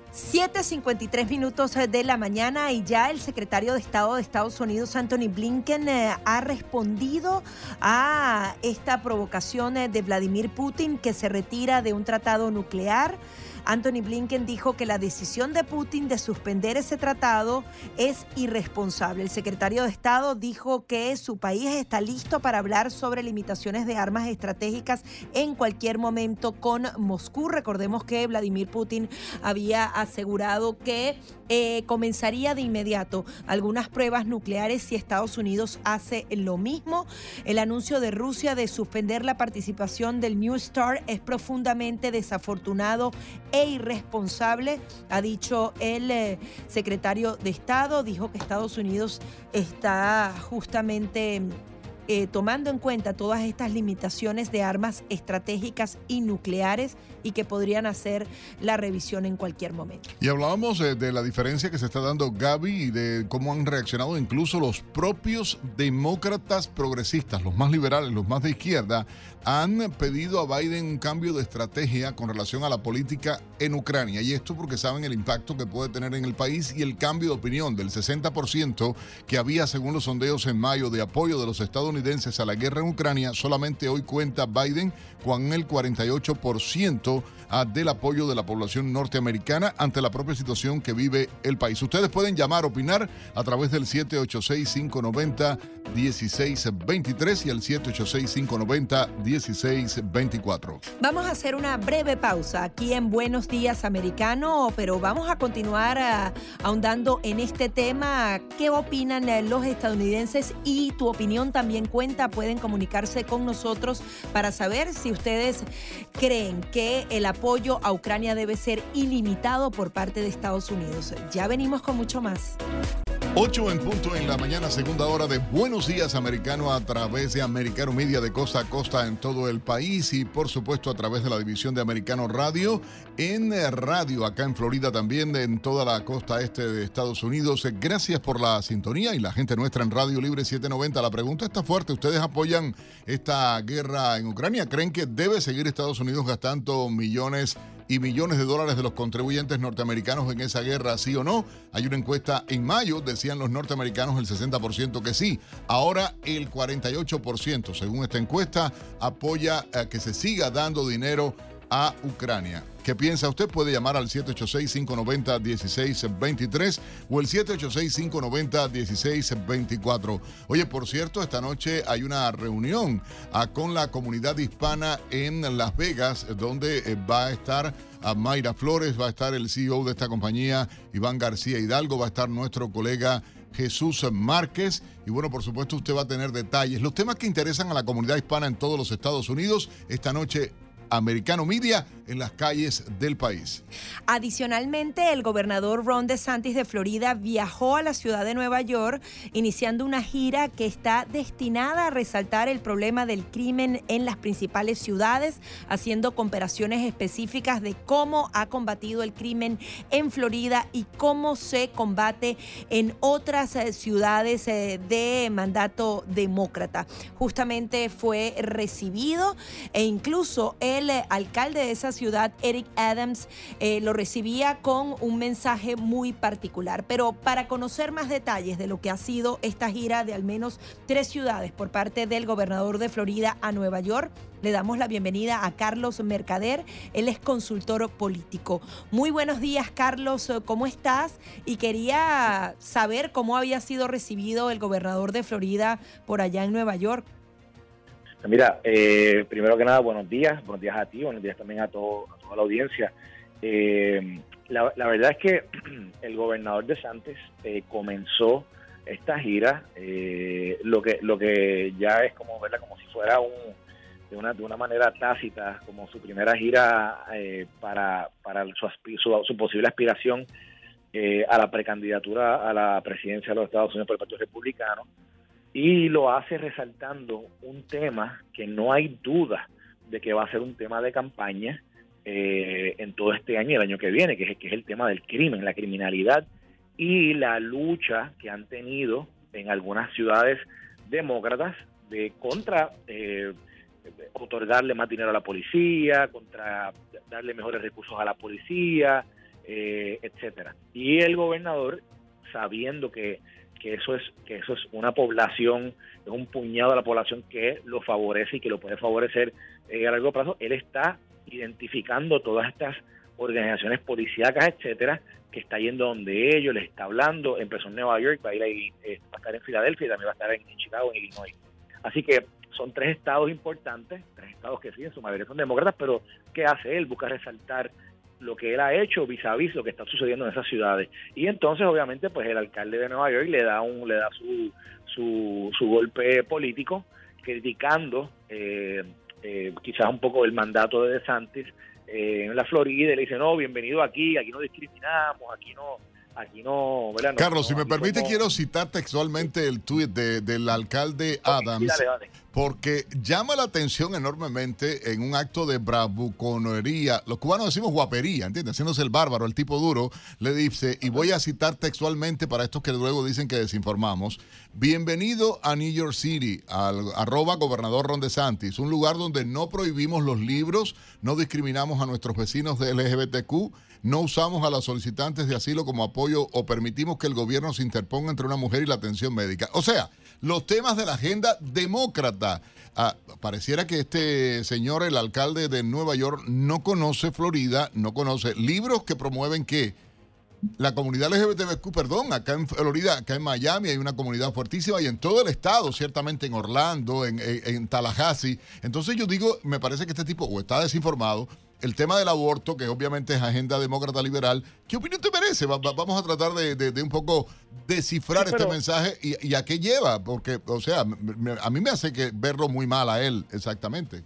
7.53 minutos de la mañana y ya el secretario de Estado de Estados Unidos, Anthony Blinken, eh, ha respondido a esta provocación eh, de Vladimir Putin que se retira de un tratado nuclear. Anthony Blinken dijo que la decisión de Putin de suspender ese tratado es irresponsable. El secretario de Estado dijo que su país está listo para hablar sobre limitaciones de armas estratégicas en cualquier momento con Moscú. Recordemos que Vladimir Putin había asegurado que eh, comenzaría de inmediato algunas pruebas nucleares si Estados Unidos hace lo mismo. El anuncio de Rusia de suspender la participación del New Star es profundamente desafortunado e irresponsable, ha dicho el eh, secretario de Estado. Dijo que Estados Unidos está justamente eh, tomando en cuenta todas estas limitaciones de armas estratégicas y nucleares y que podrían hacer la revisión en cualquier momento. Y hablábamos de la diferencia que se está dando Gaby y de cómo han reaccionado incluso los propios demócratas progresistas, los más liberales, los más de izquierda, han pedido a Biden un cambio de estrategia con relación a la política en Ucrania. Y esto porque saben el impacto que puede tener en el país y el cambio de opinión del 60% que había según los sondeos en mayo de apoyo de los estadounidenses a la guerra en Ucrania, solamente hoy cuenta Biden con el 48% ah, del apoyo de la población norteamericana ante la propia situación que vive el país. Ustedes pueden llamar, opinar a través del 786-590-1623 y el 786-590-1624. Vamos a hacer una breve pausa aquí en Buenos Días Americano, pero vamos a continuar ah, ahondando en este tema. ¿Qué opinan eh, los estadounidenses? Y tu opinión también cuenta. Pueden comunicarse con nosotros para saber si ustedes creen que el apoyo a Ucrania debe ser ilimitado por parte de Estados Unidos. Ya venimos con mucho más. 8 en punto en la mañana, segunda hora de Buenos Días Americano a través de Americano Media de costa a costa en todo el país y por supuesto a través de la división de Americano Radio en radio acá en Florida también en toda la costa este de Estados Unidos. Gracias por la sintonía y la gente nuestra en Radio Libre 790. La pregunta está fuerte. ¿Ustedes apoyan esta guerra en Ucrania? ¿Creen que debe seguir Estados Unidos gastando millones y millones de dólares de los contribuyentes norteamericanos en esa guerra, sí o no. Hay una encuesta en mayo, decían los norteamericanos el 60% que sí. Ahora el 48%, según esta encuesta, apoya a que se siga dando dinero a Ucrania. ¿Qué piensa usted? Puede llamar al 786-590-1623 o el 786-590-1624. Oye, por cierto, esta noche hay una reunión ah, con la comunidad hispana en Las Vegas, donde eh, va a estar a Mayra Flores, va a estar el CEO de esta compañía, Iván García Hidalgo, va a estar nuestro colega Jesús Márquez. Y bueno, por supuesto, usted va a tener detalles. Los temas que interesan a la comunidad hispana en todos los Estados Unidos esta noche Americano Media en las calles del país. Adicionalmente, el gobernador Ron DeSantis de Florida viajó a la ciudad de Nueva York iniciando una gira que está destinada a resaltar el problema del crimen en las principales ciudades, haciendo comparaciones específicas de cómo ha combatido el crimen en Florida y cómo se combate en otras eh, ciudades eh, de mandato demócrata. Justamente fue recibido e incluso el alcalde de esa ciudad Eric Adams, eh, lo recibía con un mensaje muy particular. Pero para conocer más detalles de lo que ha sido esta gira de al menos tres ciudades por parte del gobernador de Florida a Nueva York, le damos la bienvenida a Carlos Mercader. Él es consultor político. Muy buenos días, Carlos. ¿Cómo estás? Y quería saber cómo había sido recibido el gobernador de Florida por allá en Nueva York. Mira, eh, primero que nada, buenos días. Buenos días a ti, buenos días también a, todo, toda la audiencia. Eh, la, verdad es que el gobernador de Santos eh, comenzó esta gira, lo que lo que ya es como verla como si fuera un de una, de una manera tácita como su primera gira eh, para, para su, su, posible aspiración eh, a la precandidatura a la presidencia de los Estados Unidos por el Partido Republicano y lo hace resaltando un tema que no hay duda de que va a ser un tema de campaña eh, en todo este año y el año que viene, que es, que es el tema del crimen, la criminalidad y la lucha que han tenido en algunas ciudades demócratas de contra eh, otorgarle más dinero a la policía, contra darle mejores recursos a la policía, eh, etcétera. Y el gobernador, sabiendo que, que eso es que eso es una población, es un puñado de la población que lo favorece y que lo puede favorecer eh, a largo plazo, él está identificando todas estas organizaciones policíacas, etcétera, que está yendo donde ellos, les está hablando, empezó en Nueva York, va a, ir ahí, eh, va a estar en Filadelfia y también va a estar en Chicago, en Illinois. Así que son tres estados importantes, tres estados que sí, en su mayoría son demócratas, pero ¿qué hace él? Busca resaltar lo que él ha hecho vis a vis lo que está sucediendo en esas ciudades. Y entonces, obviamente, pues el alcalde de Nueva York le da un le da su, su, su golpe político, criticando eh, eh, quizás un poco el mandato de DeSantis eh, en la Florida. Y le dice, no, bienvenido aquí, aquí no discriminamos, aquí no aquí no, Carlos, si me permite, quiero citar textualmente el tuit del alcalde Adams, porque llama la atención enormemente en un acto de bravuconería. Los cubanos decimos guapería, ¿entiendes? Haciéndose el bárbaro, el tipo duro, le dice, y voy a citar textualmente para estos que luego dicen que desinformamos, bienvenido a New York City, al arroba gobernador Ron DeSantis, un lugar donde no prohibimos los libros, no discriminamos a nuestros vecinos de LGBTQ, no usamos a los solicitantes de asilo como apoyo o permitimos que el gobierno se interponga entre una mujer y la atención médica. O sea, los temas de la agenda demócrata. Ah, pareciera que este señor, el alcalde de Nueva York, no conoce Florida, no conoce libros que promueven que la comunidad LGBTQ, perdón, acá en Florida, acá en Miami hay una comunidad fuertísima y en todo el estado, ciertamente en Orlando, en, en Tallahassee. Entonces yo digo, me parece que este tipo o está desinformado el tema del aborto, que obviamente es agenda demócrata liberal, ¿qué opinión te merece? vamos a tratar de, un poco descifrar este mensaje y, a qué lleva, porque, o sea, a mí me hace que verlo muy mal a él, exactamente.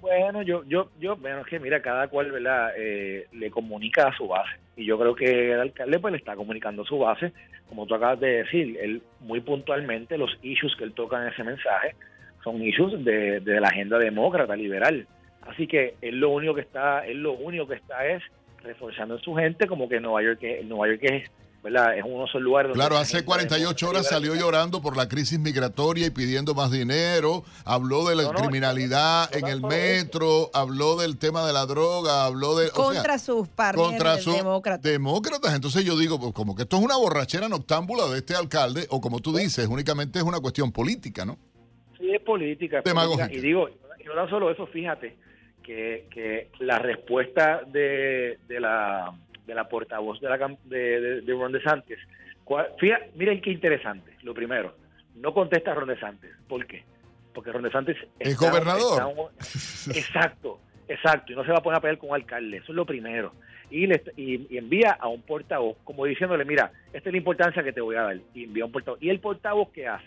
Bueno, yo, yo, yo, bueno, es que mira, cada cual, ¿verdad? Eh, le comunica a su base. Y yo creo que el alcalde, pues, le está comunicando a su base, como tú acabas de decir, él muy puntualmente, los issues que él toca en ese mensaje son issues de, de la agenda demócrata, liberal. Así que él lo único que está, él lo único que está es reforzando a su gente como que Nueva York, Nueva York es ¿verdad? Es uno de esos lugares Claro, hace 48 horas salió llorando por la crisis migratoria y pidiendo más dinero, habló de la criminalidad en el metro, habló del tema de la droga, habló de... Contra sus partners contra sus demócratas. Entonces yo digo, pues, como que esto es una borrachera noctámbula de este alcalde, o como tú dices, únicamente es una cuestión política, ¿no? Sí, es política. Es política. Y digo, y no solo eso, fíjate, que, la respuesta de, de, la, de la portavoz de, la, de, de, Ron DeSantis, fíjate, miren qué interesante, lo primero, no contesta Ron DeSantis, ¿por qué? Porque Ron DeSantis es gobernador. exacto, exacto, y no se va a poner a pelear con un alcalde, eso es lo primero. Y, le, y, envía a un portavoz como diciéndole, mira, esta es la importancia que te voy a dar, y envía a un portavoz. ¿Y el portavoz qué hace?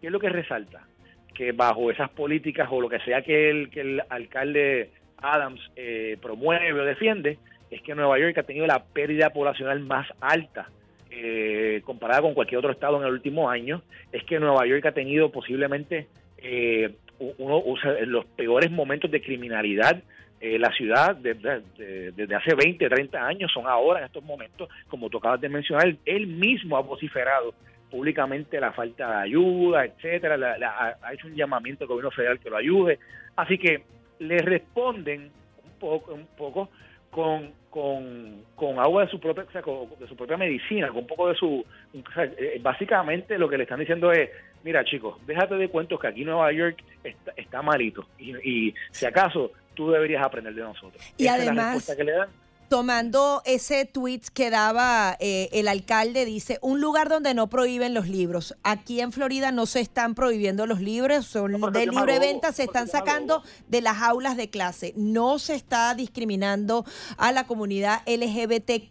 ¿Qué es lo que resalta? Que bajo esas políticas o lo que sea que el, que el alcalde Adams eh, promueve o defiende, es que Nueva York ha tenido la pérdida poblacional más alta eh, comparada con cualquier otro estado en el último año, es que Nueva York ha tenido posiblemente eh, uno los peores momentos de criminalidad. la ciudad desde, hace 20, 30 años son ahora en estos momentos, como tú acabas de mencionar, él mismo ha vociferado públicamente la falta de ayuda, etcétera, ha hecho un llamamiento al gobierno federal que lo ayude. Así que le responden poco, un poco con, con, con agua de su propia, o sea, con- de su propia medicina, con un poco de su, o sea, eh, básicamente lo que le están diciendo es, mira chicos, déjate de cuentos que aquí Nueva York está, está malito y, y si acaso tú deberías aprender de nosotros. Y Esa es la además- respuesta que le dan. Tomando ese tweet que daba eh, el alcalde, dice, un lugar donde no prohíben los libros. Aquí en Florida no se están prohibiendo los libros, son de libre venta, se están sacando de las aulas de clase. No se está discriminando a la comunidad LGBTQ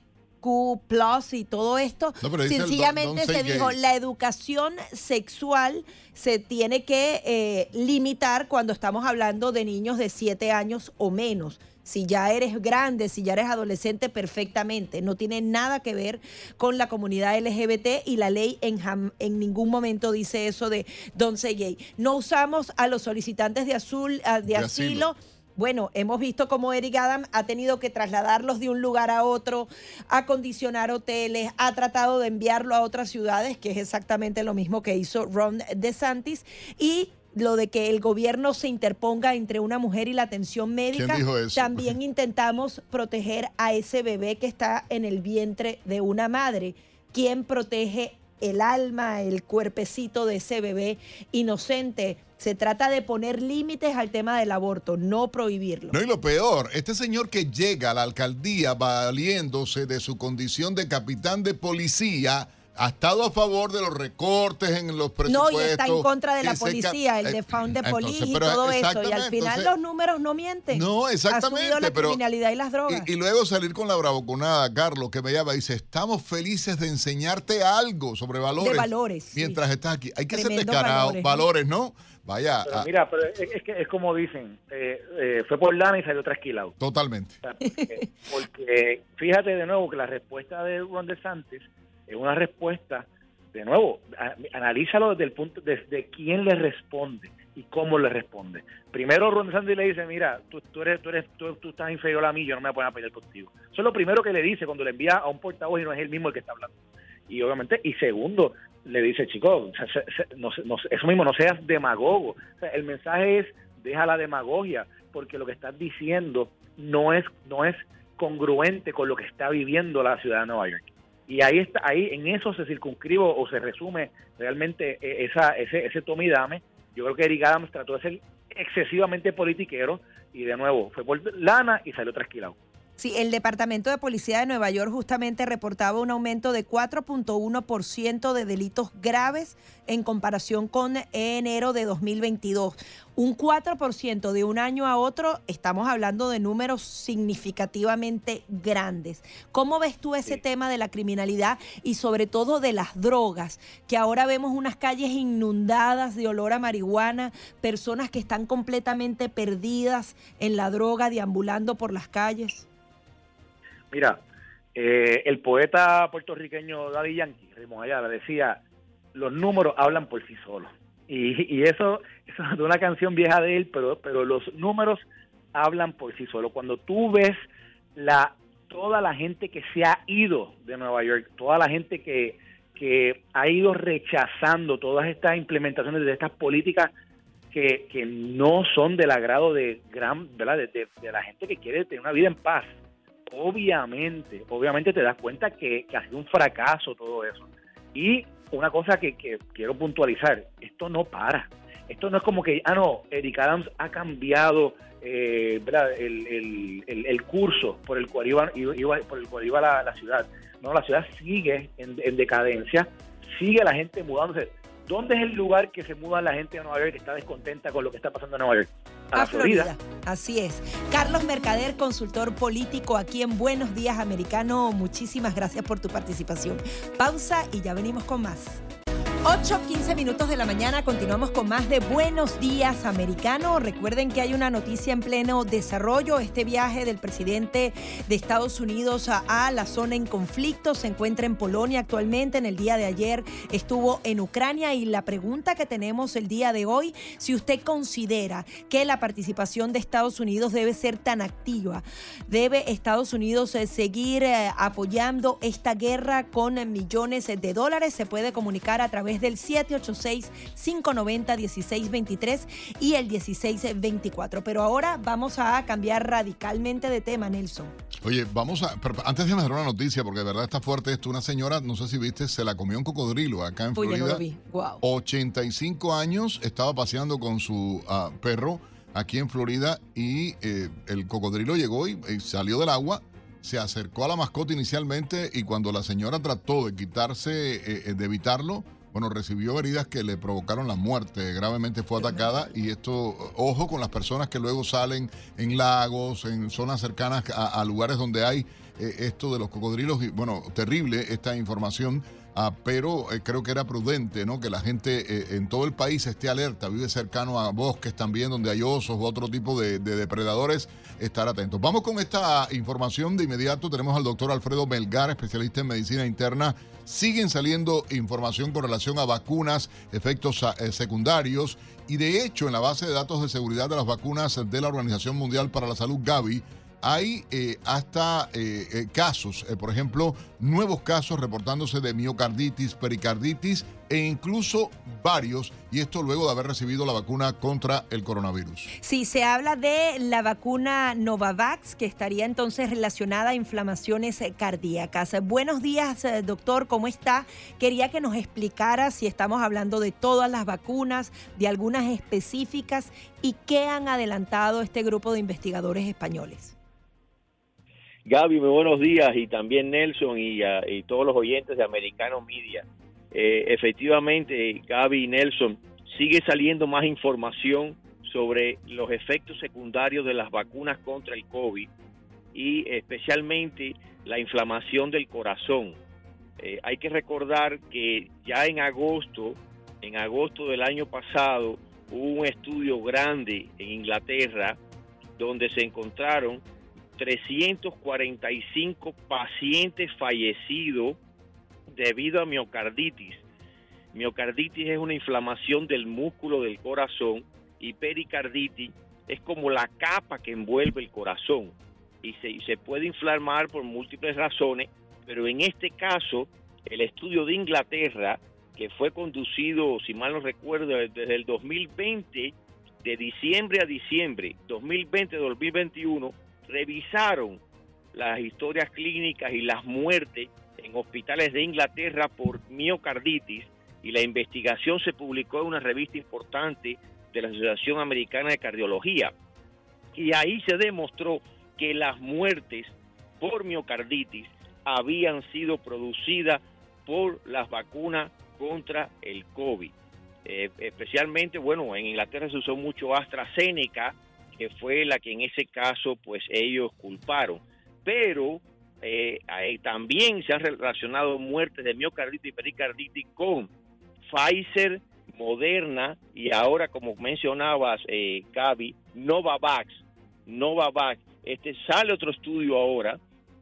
plus y todo esto. No, don- Sencillamente say se dijo, gay. la educación sexual se tiene que eh, limitar cuando estamos hablando de niños de 7 años o menos. Si ya eres grande, si ya eres adolescente, perfectamente. No tiene nada que ver con la comunidad LGBT y la ley en, jam- en ningún momento dice eso de don't say gay. No usamos a los solicitantes de, azul, ah, de, De asilo. asilo. Bueno, hemos visto cómo Eric Adam ha tenido que trasladarlos de un lugar a otro, acondicionar hoteles, ha tratado de enviarlo a otras ciudades, que es exactamente lo mismo que hizo Ron DeSantis, y lo de que el gobierno se interponga entre una mujer y la atención médica. dijo eso? También intentamos proteger a ese bebé que está en el vientre de una madre. ¿Quién protege el alma, el cuerpecito de ese bebé inocente? Se trata de poner límites al tema del aborto, no prohibirlo. No, y lo peor, este señor que llega a la alcaldía valiéndose de su condición de capitán de policía, ha estado a favor de los recortes en los No, presupuestos. y está en contra de la policía, el Eh, de Found the entonces, Police y todo eso. Y al final entonces- los números no mienten. No, Ha subido exactamente, la pero- criminalidad y las drogas. Y, y luego salir con la bravuconada, Carlos, que me llama y dice, estamos felices de enseñarte algo sobre valores. De valores, sí. Mientras estás aquí. Hay que ser descarado. valores, Valores, ¿no? ¿no? Vaya, Pero ah, mira, pero es, es que es como dicen, eh, eh, fue por lana y salió trasquilado. totalmente. O sea, porque, porque fíjate de nuevo que la respuesta de Ron DeSantis es una respuesta, de nuevo, analízalo desde el punto, desde quién le responde y cómo le responde. Primero Ron DeSantis le dice, mira, tú, tú eres, tú, eres, tú, tú estás inferior a mí, yo no me voy a poner a pelear contigo. Eso es lo primero que le dice cuando le envía a un portavoz y no es el mismo el que está hablando. Y obviamente, y segundo, le dice, chico, eso mismo, no seas demagogo. O sea, el mensaje es, deja la demagogia, porque lo que estás diciendo no es, no es congruente con lo que está viviendo la ciudad de Nueva York. Y ahí está, ahí en eso se circunscribo o se resume realmente eh, esa, ese, ese tome dame. Yo creo que Eric Adams trató de ser excesivamente politiquero y de nuevo fue por lana y salió trasquilado. Sí, el Departamento de Policía de Nueva York justamente reportaba un aumento de 4.1% de delitos graves en comparación con enero de 2022. Un 4% de un año a otro, estamos hablando de números significativamente grandes. ¿Cómo ves tú ese tema de la criminalidad y sobre todo de las drogas? Que ahora vemos unas calles inundadas de olor a marihuana, personas que están completamente perdidas en la droga, deambulando por las calles. Mira, eh, el poeta puertorriqueño Daddy Yankee, Raymond Ayala, decía, los números hablan por sí solos. Y, y eso, eso es una canción vieja de él, pero, pero los números hablan por sí solos. Cuando tú ves la toda la gente que se ha ido de Nueva York, toda la gente que, que ha ido rechazando todas estas implementaciones de estas políticas que, que no son del agrado de gran, ¿verdad? De- de la gente que quiere tener una vida en paz. Obviamente, obviamente te das cuenta que, ha sido un fracaso todo eso. Y una cosa que, quiero puntualizar, esto no para. Esto no es como que, ah, no, Eric Adams ha cambiado eh. El, el- el- curso por el cual iba- por el cual iba la, la ciudad. No, la ciudad sigue en, en decadencia, sigue la gente mudándose. ¿Dónde es el lugar que se muda la gente de Nueva York que está descontenta con lo que está pasando en Nueva York? A, la Florida. Así es. Carlos Mercader, consultor político aquí en Buenos Días Americano. Muchísimas gracias por tu participación. Pausa y ya venimos con más. 8, 15 minutos de la mañana, continuamos con más de Buenos Días Americano. Recuerden que hay una noticia en pleno desarrollo. Este viaje del presidente de Estados Unidos a, a la zona en conflicto se encuentra en Polonia actualmente. En el día de ayer estuvo en Ucrania y la pregunta que tenemos el día de hoy, si usted considera que la participación de Estados Unidos debe ser tan activa, debe Estados Unidos eh, seguir eh, apoyando esta guerra con millones de dólares, se puede comunicar a través través del 786-590-1623 y el 1624. Pero ahora vamos a cambiar radicalmente de tema, Nelson. Oye, vamos a. antes de dar una noticia, porque de verdad está fuerte esto. Una señora, no sé si viste, se la comió un cocodrilo acá en Florida. no lo vi. Wow. 85 años, estaba paseando con su ah, perro aquí en Florida y eh, el cocodrilo llegó y, salió del agua, se acercó a la mascota inicialmente y cuando la señora trató de quitarse, eh, eh, de evitarlo, bueno, recibió heridas que le provocaron la muerte, gravemente fue atacada y esto, ojo con las personas que luego salen en lagos, en zonas cercanas a, lugares donde hay esto de los cocodrilos y bueno, terrible esta información Ah, pero eh, creo que era prudente ¿no? que la gente eh, en todo el país esté alerta, vive cercano a bosques también donde hay osos u otro tipo de, depredadores, estar atentos. Vamos con esta información de inmediato. Tenemos al doctor Alfredo Melgar, especialista en medicina interna. Siguen saliendo información con relación a vacunas, efectos eh, secundarios y de hecho en la base de datos de seguridad de las vacunas de la Organización Mundial para la Salud, Gavi, hay eh, hasta eh, eh, casos, por ejemplo, nuevos casos reportándose de miocarditis, pericarditis e incluso varios, y esto luego de haber recibido la vacuna contra el coronavirus. Sí, se habla de la vacuna Novavax, que estaría entonces relacionada a inflamaciones cardíacas. Buenos días, doctor, ¿cómo está? Quería que nos explicara si estamos hablando de todas las vacunas, de algunas específicas, y qué han adelantado este grupo de investigadores españoles. Gaby, muy buenos días y también Nelson y, ah, todos los oyentes de Americano Media. Eh, efectivamente, Gaby y Nelson, sigue saliendo más información sobre los efectos secundarios de las vacunas contra el COVID y especialmente la inflamación del corazón. Eh, hay que recordar que ya en agosto, en agosto del año pasado, hubo un estudio grande en Inglaterra donde se encontraron 345 pacientes fallecidos debido a miocarditis. Miocarditis es una inflamación del músculo del corazón y pericarditis es como la capa que envuelve el corazón y se, puede inflamar por múltiples razones, pero en este caso el estudio de Inglaterra que fue conducido, si mal no recuerdo, desde el 2020, de diciembre a diciembre, 2020-2021, revisaron las historias clínicas y las muertes en hospitales de Inglaterra por miocarditis y la investigación se publicó en una revista importante de la Asociación Americana de Cardiología. Y ahí se demostró que las muertes por miocarditis habían sido producidas por las vacunas contra el COVID. Eh, especialmente, bueno, en Inglaterra se usó mucho AstraZeneca, que fue la que en ese caso pues ellos culparon. Pero eh, también se han relacionado muertes de miocarditis y pericarditis con Pfizer, Moderna y ahora como mencionabas eh, Gaby, Novavax. Novavax. Este sale otro estudio ahora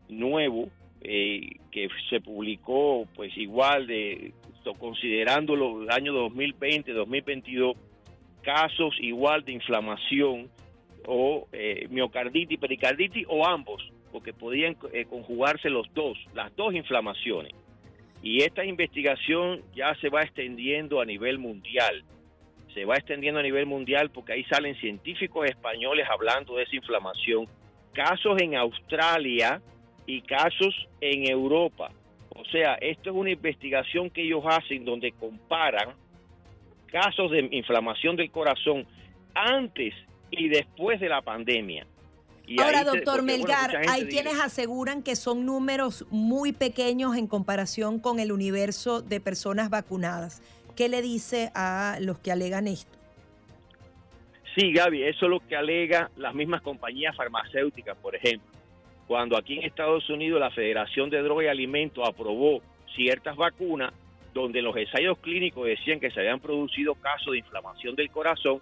nuevo eh, que se publicó pues igual de considerando los años 2020, 2022 casos igual de inflamación o eh, miocarditis, pericarditis o ambos, porque podían eh, conjugarse los dos, las dos inflamaciones. Y esta investigación ya se va extendiendo a nivel mundial. Se va extendiendo a nivel mundial porque ahí salen científicos españoles hablando de esa inflamación. Casos en Australia y casos en Europa. O sea, esto es una investigación que ellos hacen donde comparan casos de inflamación del corazón antes y después de la pandemia. Ahora, doctor Melgar, hay quienes aseguran que son números muy pequeños en comparación con el universo de personas vacunadas. ¿Qué le dice a los que alegan esto? Sí, Gaby, eso es lo que alega las mismas compañías farmacéuticas, por ejemplo. Cuando aquí en Estados Unidos la Federación de Droga y Alimentos aprobó ciertas vacunas donde los ensayos clínicos decían que se habían producido casos de inflamación del corazón,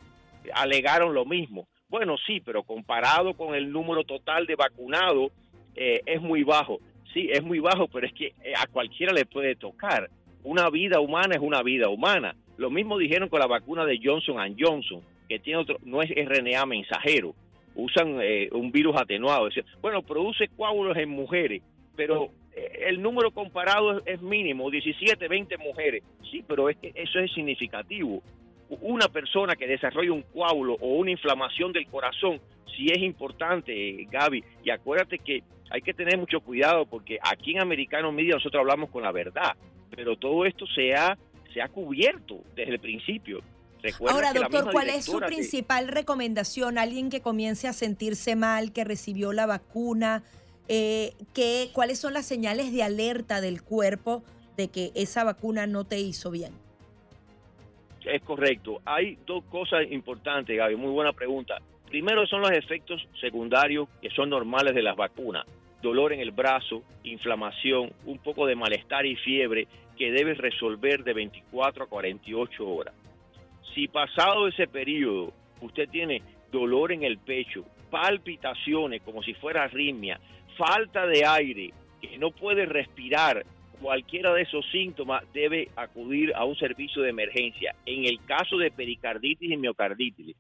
alegaron lo mismo. Bueno, sí, pero comparado con el número total de vacunados, eh, es muy bajo. Sí, es muy bajo, pero es que eh, a cualquiera le puede tocar. Una vida humana es una vida humana. Lo mismo dijeron con la vacuna de Johnson Johnson, que tiene otro, no es RNA mensajero, usan eh, un virus atenuado. Bueno, produce coágulos en mujeres, pero eh, el número comparado es, es mínimo, 17, 20 mujeres. Sí, pero es que eso es significativo. Una persona que desarrolla un coágulo o una inflamación del corazón, sí es importante, Gaby. Y acuérdate que hay que tener mucho cuidado porque aquí en Americano Media nosotros hablamos con la verdad, pero todo esto se ha, se ha cubierto desde el principio. Recuerda Ahora, que doctor, ¿cuál es su de- principal recomendación? Alguien que comience a sentirse mal, que recibió la vacuna, eh, ¿qué- ¿cuáles son las señales de alerta del cuerpo de que esa vacuna no te hizo bien? Es correcto. Hay dos cosas importantes, Gaby. Muy buena pregunta. Primero son los efectos secundarios que son normales de las vacunas. Dolor en el brazo, inflamación, un poco de malestar y fiebre que debes resolver de 24 a 48 horas. Si pasado ese periodo usted tiene dolor en el pecho, palpitaciones como si fuera arritmia, falta de aire, que no puede respirar, cualquiera de esos síntomas debe acudir a un servicio de emergencia. En el caso de pericarditis y miocarditis,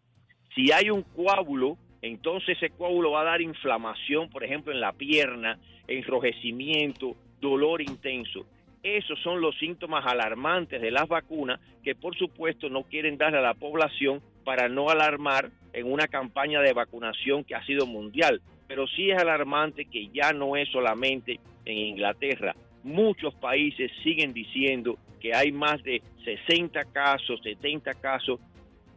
si hay un coágulo, entonces ese coágulo va a dar inflamación, por ejemplo, en la pierna, enrojecimiento, dolor intenso. Esos son los síntomas alarmantes de las vacunas que por supuesto no quieren darle a la población para no alarmar en una campaña de vacunación que ha sido mundial. Pero sí es alarmante que ya no es solamente en Inglaterra. Muchos países siguen diciendo que hay más de 60 casos, 70 casos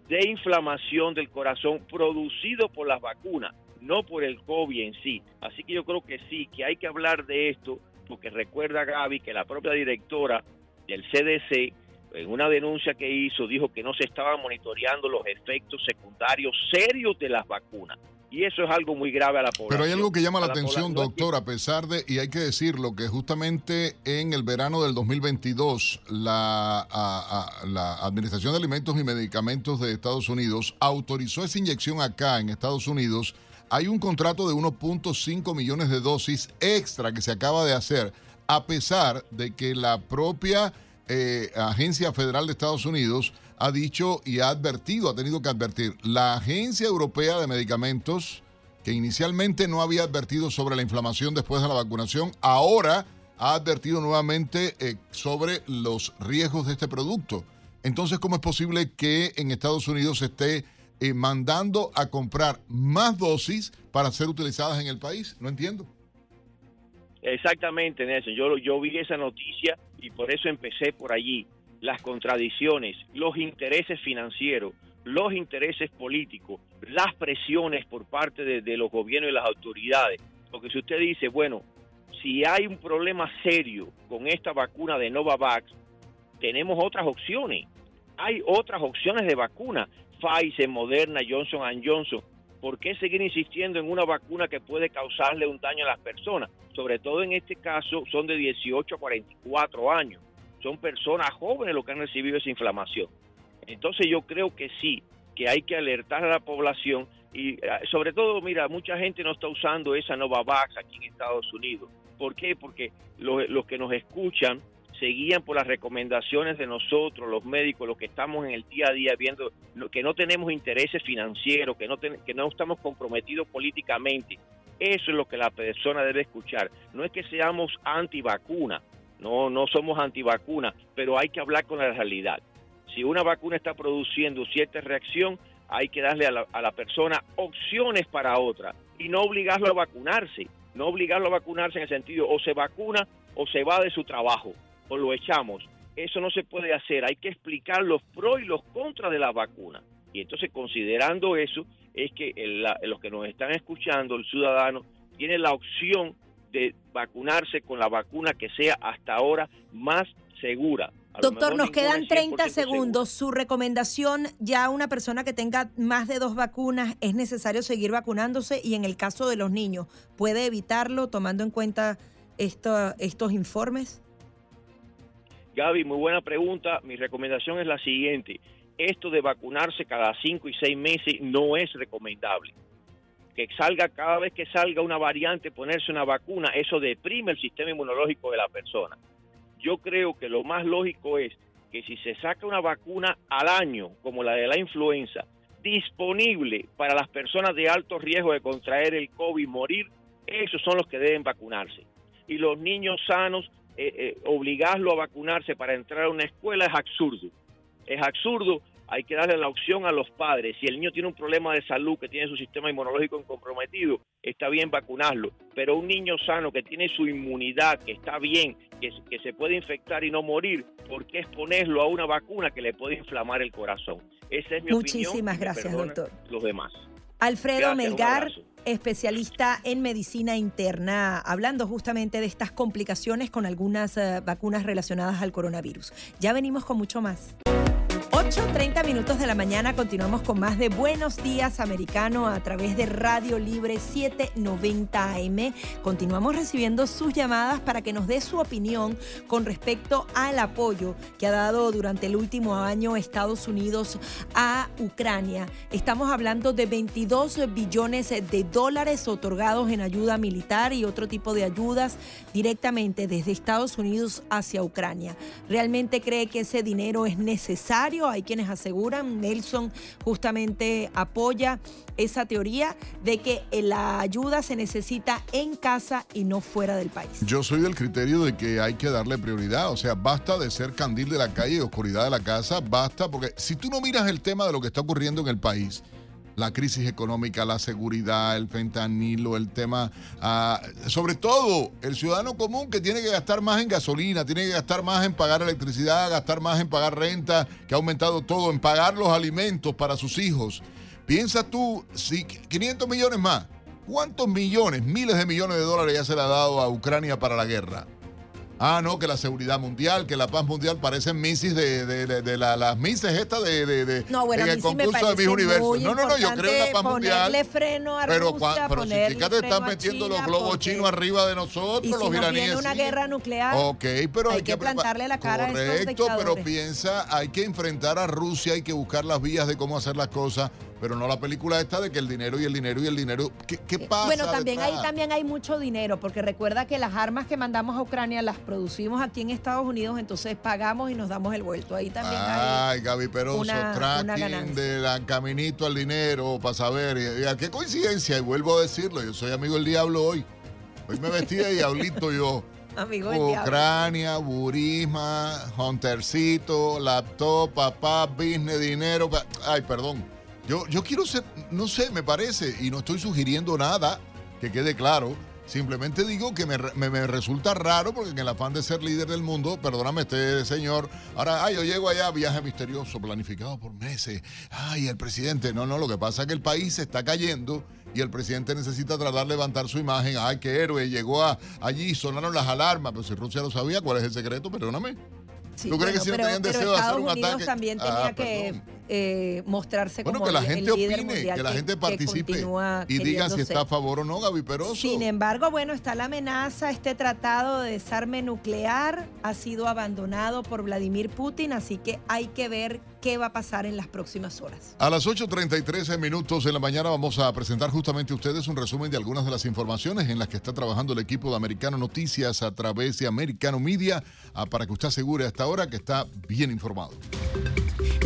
de inflamación del corazón producido por las vacunas, no por el COVID en sí. Así que yo creo que sí, que hay que hablar de esto, porque recuerda Gaby que la propia directora del CDC, en una denuncia que hizo, dijo que no se estaban monitoreando los efectos secundarios serios de las vacunas. Y eso es algo muy grave a la población. Pero hay algo que llama la la atención, doctor, a pesar de, y hay que decirlo, que justamente en el verano del 2022, la, a- a- la Administración de Alimentos y Medicamentos de Estados Unidos autorizó esa inyección acá en Estados Unidos. Hay un contrato de 1.5 millones de dosis extra que se acaba de hacer, a pesar de que la propia eh, Agencia Federal de Estados Unidos ha dicho y ha advertido, ha tenido que advertir, la Agencia Europea de Medicamentos, que inicialmente no había advertido sobre la inflamación después de la vacunación, ahora ha advertido nuevamente eh, sobre los riesgos de este producto. Entonces, ¿cómo es posible que en Estados Unidos se esté eh, mandando a comprar más dosis para ser utilizadas en el país? No entiendo. Exactamente, Nelson. Yo, yo vi esa noticia y por eso empecé por allí. Las contradicciones, los intereses financieros, los intereses políticos, las presiones por parte de, los gobiernos y las autoridades. Porque si usted dice, bueno, si hay un problema serio con esta vacuna de Novavax, tenemos otras opciones. Hay otras opciones de vacuna. Pfizer, Moderna, Johnson Johnson. ¿Por qué seguir insistiendo en una vacuna que puede causarle un daño a las personas? Sobre todo en este caso son de 18 a 44 años. Son personas jóvenes los que han recibido esa inflamación. Entonces yo creo que sí, que hay que alertar a la población y eh, sobre todo, mira, mucha gente no está usando esa Novavax aquí en Estados Unidos. ¿Por qué? Porque los, los que nos escuchan se guían por las recomendaciones de nosotros, los médicos, los que estamos en el día a día viendo que no tenemos intereses financieros, que no, ten- que no estamos comprometidos políticamente. Eso es lo que la persona debe escuchar. No es que seamos antivacuna, no, no somos antivacuna, pero hay que hablar con la realidad. Si una vacuna está produciendo cierta reacción, hay que darle a la, a la persona opciones para otra y no obligarlo a vacunarse. No obligarlo a vacunarse en el sentido o se vacuna o se va de su trabajo o lo echamos. Eso no se puede hacer. Hay que explicar los pros y los contras de la vacuna. Y entonces, considerando eso, es que el- la- los que nos están escuchando, el ciudadano, tiene la opción de vacunarse con la vacuna que sea hasta ahora más segura. A Doctor, nos quedan es 30 100% segura. segundos. Su recomendación, ya una persona que tenga más de dos vacunas, es necesario seguir vacunándose y en el caso de los niños, ¿puede evitarlo tomando en cuenta esto- estos informes? Gaby, muy buena pregunta. Mi recomendación es la siguiente. Esto de vacunarse cada cinco y seis meses no es recomendable. Que salga cada vez que salga una variante, ponerse una vacuna, eso deprime el sistema inmunológico de la persona. Yo creo que lo más lógico es que si se saca una vacuna al año, como la de la influenza, disponible para las personas de alto riesgo de contraer el COVID y morir, esos son los que deben vacunarse. y los niños sanos, eh, eh, obligarlo a vacunarse para entrar a una escuela es absurdo. Es absurdo hay que darle la opción a los padres. Si el niño tiene un problema de salud, que tiene su sistema inmunológico comprometido, está bien vacunarlo. Pero un niño sano que tiene su inmunidad, que está bien, que, que se puede infectar y no morir, ¿por qué exponerlo a una vacuna que le puede inflamar el corazón? Esa es mi Muchísimas gracias, doctor. Los demás. Alfredo Melgar, especialista en medicina interna, hablando justamente de estas complicaciones con algunas eh, vacunas relacionadas al coronavirus. Ya venimos con mucho más. 8.30 minutos de la mañana continuamos con más de Buenos Días Americano a través de Radio Libre 790 AM. Continuamos recibiendo sus llamadas para que nos dé su opinión con respecto al apoyo que ha dado durante el último año Estados Unidos a Ucrania. Estamos hablando de 22 billones de dólares otorgados en ayuda militar y otro tipo de ayudas directamente desde Estados Unidos hacia Ucrania. ¿Realmente cree que ese dinero es necesario? Hay quienes aseguran, Nelson justamente apoya esa teoría de que la ayuda se necesita en casa y no fuera del país. Yo soy del criterio de que hay que darle prioridad, o sea, basta de ser candil de la calle y oscuridad de la casa, basta, porque si tú no miras el tema de lo que está ocurriendo en el país, la crisis económica, la seguridad, el fentanilo, el tema, ah, sobre todo el ciudadano común que tiene que gastar más en gasolina, tiene que gastar más en pagar electricidad, gastar más en pagar renta, que ha aumentado todo, en pagar los alimentos para sus hijos. Piensa tú, si 500 millones más, ¿cuántos millones, miles de millones de dólares ya se le ha dado a Ucrania para la guerra? Ah, no, que la seguridad mundial, que la paz mundial parecen misis de, de, de, las mises estas de, de, no, bueno, en el concurso de mis universos. No, no, no, yo creo en la paz mundial. Freno a pero, Rusia, pero si fíjate, están metiendo los globos chinos arriba de nosotros, y los si iraníes. Viene una guerra nuclear. Ok, pero hay, hay que plantarle la cara Correcto, a dictadores. pero piensa, hay que enfrentar a Rusia, hay que buscar las vías de cómo hacer las cosas pero no la película esta de que el dinero y el dinero y el dinero. ¿Qué, qué pasa? Bueno, también ahí también hay mucho dinero, porque recuerda que las armas que mandamos a Ucrania las producimos aquí en Estados Unidos, entonces pagamos y nos damos el vuelto. Ahí también hay. Ay, Gaby Peroso, una- tracking del caminito al dinero para saber. Y, y a qué coincidencia, y vuelvo a decirlo, yo soy amigo del diablo hoy. Hoy me vestí de diablito yo. Amigo. Ucrania, Burisma, Huntercito, laptop, papá, business, dinero. pa- Ay, perdón. Yo, yo quiero ser, no sé, me parece, y no estoy sugiriendo nada, que quede claro. Simplemente digo que me, me- me resulta raro porque en el afán de ser líder del mundo, perdóname este señor, ahora, ay, yo llego allá, viaje misterioso, planificado por meses, ay, el presidente, no, no, lo que pasa es que el país se está cayendo y el presidente necesita tratar de levantar su imagen, ay, qué héroe, llegó a, allí, sonaron las alarmas, pero si Rusia lo sabía, ¿cuál es el secreto? Perdóname. Sí, ¿Tú crees que si no pero- tenían pero deseo de hacer Estados un Unidos ataque? también Ah, tenía que eh, mostrarse Bueno, como que la gente el líder opine, que la gente participe y diga si está a favor o no, Gaby Peroso. Sin embargo, bueno, está la amenaza, este tratado de desarme nuclear ha sido abandonado por Vladimir Putin, así que hay que ver qué va a pasar en las próximas horas. A las 8.33 minutos de la mañana vamos a presentar justamente a ustedes un resumen de algunas de las informaciones en las que está trabajando el equipo de Americano Noticias a través de Americano Media ah, para que usted asegure hasta ahora que está bien informado.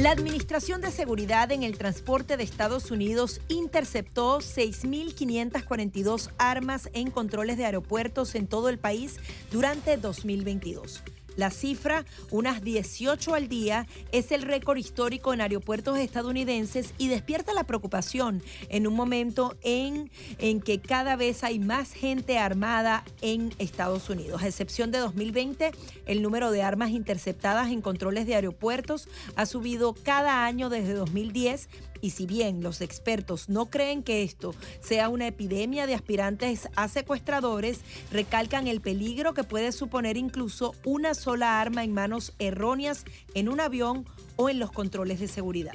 La Administración de Seguridad en el Transporte de Estados Unidos interceptó 6.542 armas en controles de aeropuertos en todo el país durante 2022. La cifra, unas 18 al día, es el récord histórico en aeropuertos estadounidenses y despierta la preocupación en un momento en, en que cada vez hay más gente armada en Estados Unidos. A excepción de 2020, el número de armas interceptadas en controles de aeropuertos ha subido cada año desde 2010 y si bien los expertos no creen que esto sea una epidemia de aspirantes a secuestradores, recalcan el peligro que puede suponer incluso una sola arma en manos erróneas en un avión o en los controles de seguridad.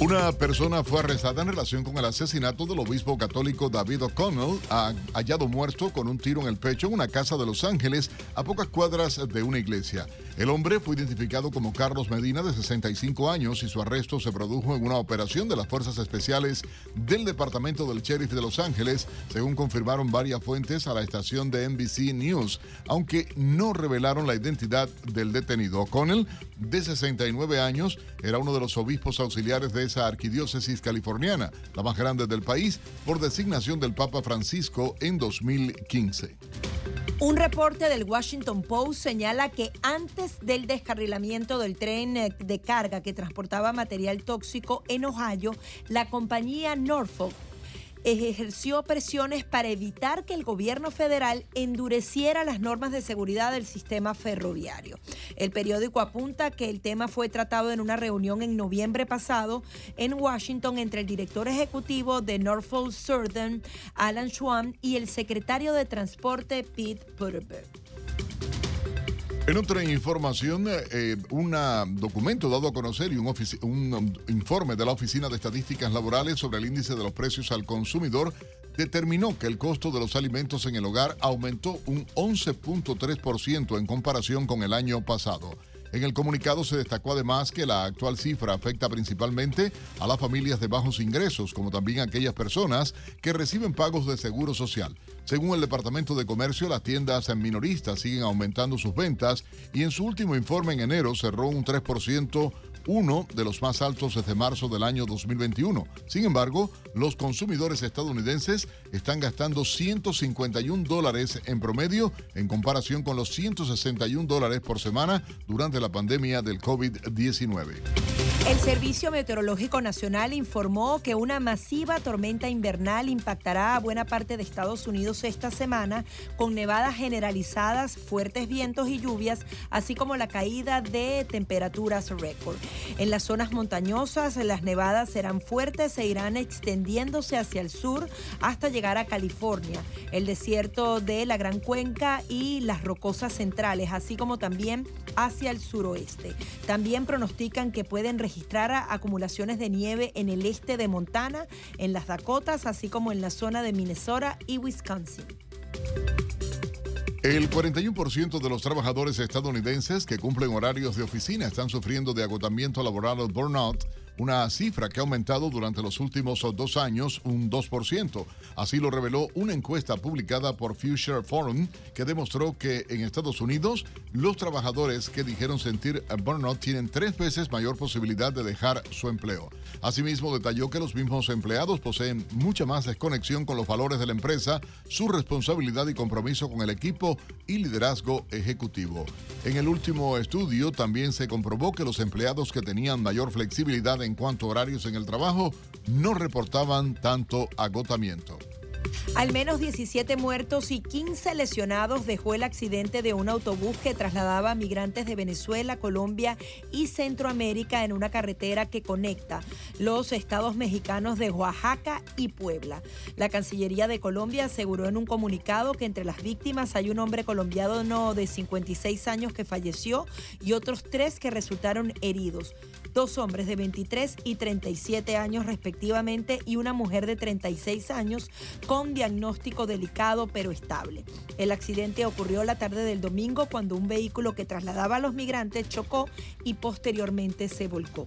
Una persona fue arrestada en relación con el asesinato del obispo católico David O'Connell, ha- hallado muerto con un tiro en el pecho en una casa de Los Ángeles a pocas cuadras de una iglesia. El hombre fue identificado como Carlos Medina, de 65 años, y su arresto se produjo en una operación de las Fuerzas Especiales del Departamento del Sheriff de Los Ángeles, según confirmaron varias fuentes a la estación de NBC News, aunque no revelaron la identidad del detenido. O'Connell, de 69 años, era uno de los obispos auxiliares de esa arquidiócesis californiana, la más grande del país, por designación del Papa Francisco en 2015. Un reporte del Washington Post señala que antes del descarrilamiento del tren eh, de carga que transportaba material tóxico en Ohio, la compañía Norfolk ejerció presiones para evitar que el gobierno federal endureciera las normas de seguridad del sistema ferroviario. El periódico apunta que el tema fue tratado en una reunión en noviembre pasado en Washington entre el director ejecutivo de Norfolk Southern, Alan Schwam, y el secretario de Transporte, Pete Buttigieg. En otra información, eh, un documento dado a conocer y un, un informe de la Oficina de Estadísticas Laborales sobre el índice de los precios al consumidor determinó que el costo de los alimentos en el hogar aumentó un 11.3% en comparación con el año pasado. En el comunicado se destacó además que la actual cifra afecta principalmente a las familias de bajos ingresos, como también a aquellas personas que reciben pagos de seguro social. Según el Departamento de Comercio, las tiendas en minoristas siguen aumentando sus ventas y en su último informe en enero cerró un 3% uno de los más altos desde marzo del año 2021. Sin embargo, los consumidores estadounidenses están gastando 151 dólares en promedio en comparación con los 161 dólares por semana durante la pandemia del COVID-19. El Servicio Meteorológico Nacional informó que una masiva tormenta invernal impactará a buena parte de Estados Unidos esta semana con nevadas generalizadas, fuertes vientos y lluvias, así como la caída de temperaturas récord. En las zonas montañosas, las nevadas serán fuertes e irán extendiéndose hacia el sur hasta llegar a California, el desierto de la Gran Cuenca y las rocosas centrales, así como también hacia el suroeste. También pronostican que pueden registrar acumulaciones de nieve en el este de Montana, en las Dakotas, así como en la zona de Minnesota y Wisconsin. El 41% de los trabajadores estadounidenses que cumplen horarios de oficina están sufriendo de agotamiento laboral o burnout una cifra que ha aumentado durante los últimos dos años un 2%. Así lo reveló una encuesta publicada por Future Forum que demostró que en Estados Unidos los trabajadores que dijeron sentir burnout tienen tres veces mayor posibilidad de dejar su empleo. Asimismo, detalló que los mismos empleados poseen mucha más desconexión con los valores de la empresa, su responsabilidad y compromiso con el equipo y liderazgo ejecutivo. En el último estudio también se comprobó que los empleados que tenían mayor flexibilidad en cuanto a horarios en el trabajo no reportaban tanto agotamiento. Al menos 17 muertos y 15 lesionados dejó el accidente de un autobús que trasladaba migrantes de Venezuela, Colombia y Centroamérica en una carretera que conecta los estados mexicanos de Oaxaca y Puebla. La Cancillería de Colombia aseguró en un comunicado que entre las víctimas hay un hombre colombiano de 56 años que falleció y otros tres que resultaron heridos dos hombres de 23 y 37 años respectivamente y una mujer de 36 años con diagnóstico delicado pero estable. El accidente ocurrió la tarde del domingo cuando un vehículo que trasladaba a los migrantes chocó y posteriormente se volcó.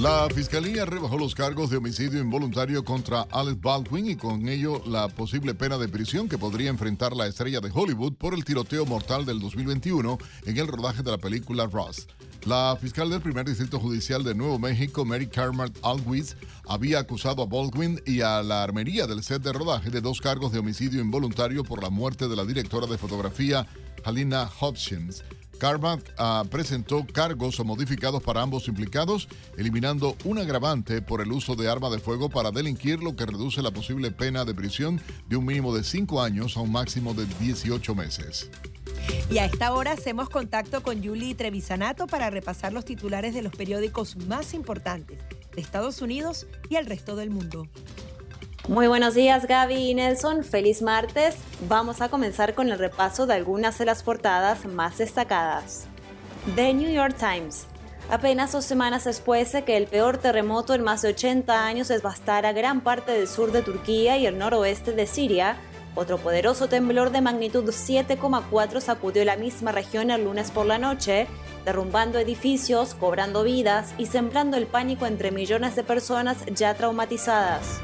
La fiscalía rebajó los cargos de homicidio involuntario contra Alex Baldwin y con ello la posible pena de prisión que podría enfrentar la estrella de Hollywood por el tiroteo mortal del 2021 en el rodaje de la película Ross. La fiscal del primer distrito judicial de Nuevo México, Mary Carmart Alwiz, había acusado a Baldwin y a la armería del set de rodaje de dos cargos de homicidio involuntario por la muerte de la directora de fotografía, Halina Hutchins. Carmack ah, presentó cargos modificados para ambos implicados, eliminando un agravante por el uso de arma de fuego para delinquir, lo que reduce la posible pena de prisión de un mínimo de cinco años a un máximo de 18 meses. Y a esta hora hacemos contacto con Julie Trevisanato para repasar los titulares de los periódicos más importantes de Estados Unidos y el resto del mundo. Muy buenos días Gaby y Nelson, feliz martes. Vamos a comenzar con el repaso de algunas de las portadas más destacadas. The New York Times. Apenas dos semanas después de que el peor terremoto en más de 80 años devastara gran parte del sur de Turquía y el noroeste de Siria, Otro poderoso temblor de magnitud 7,4 sacudió la misma región el lunes por la noche, derrumbando edificios, cobrando vidas y sembrando el pánico entre millones de personas ya traumatizadas.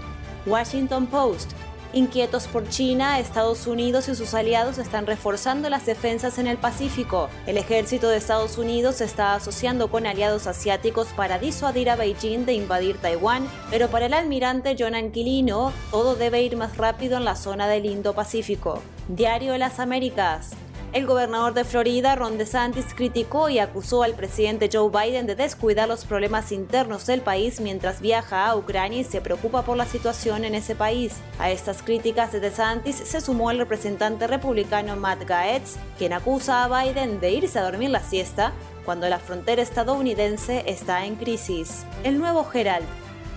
Washington Post Inquietos por China, Estados Unidos y sus aliados están reforzando las defensas en el Pacífico. El ejército de Estados Unidos está asociando con aliados asiáticos para disuadir a Beijing de invadir Taiwán, pero para el almirante John Anquilino, todo debe ir más rápido en la zona del Indo-Pacífico. Diario de las Américas. El gobernador de Florida, Ron DeSantis, criticó y acusó al presidente Joe Biden de descuidar los problemas internos del país mientras viaja a Ucrania y se preocupa por la situación en ese país. A estas críticas de DeSantis se sumó el representante republicano Matt Gaetz, quien acusa a Biden de irse a dormir la siesta cuando la frontera estadounidense está en crisis. El nuevo Herald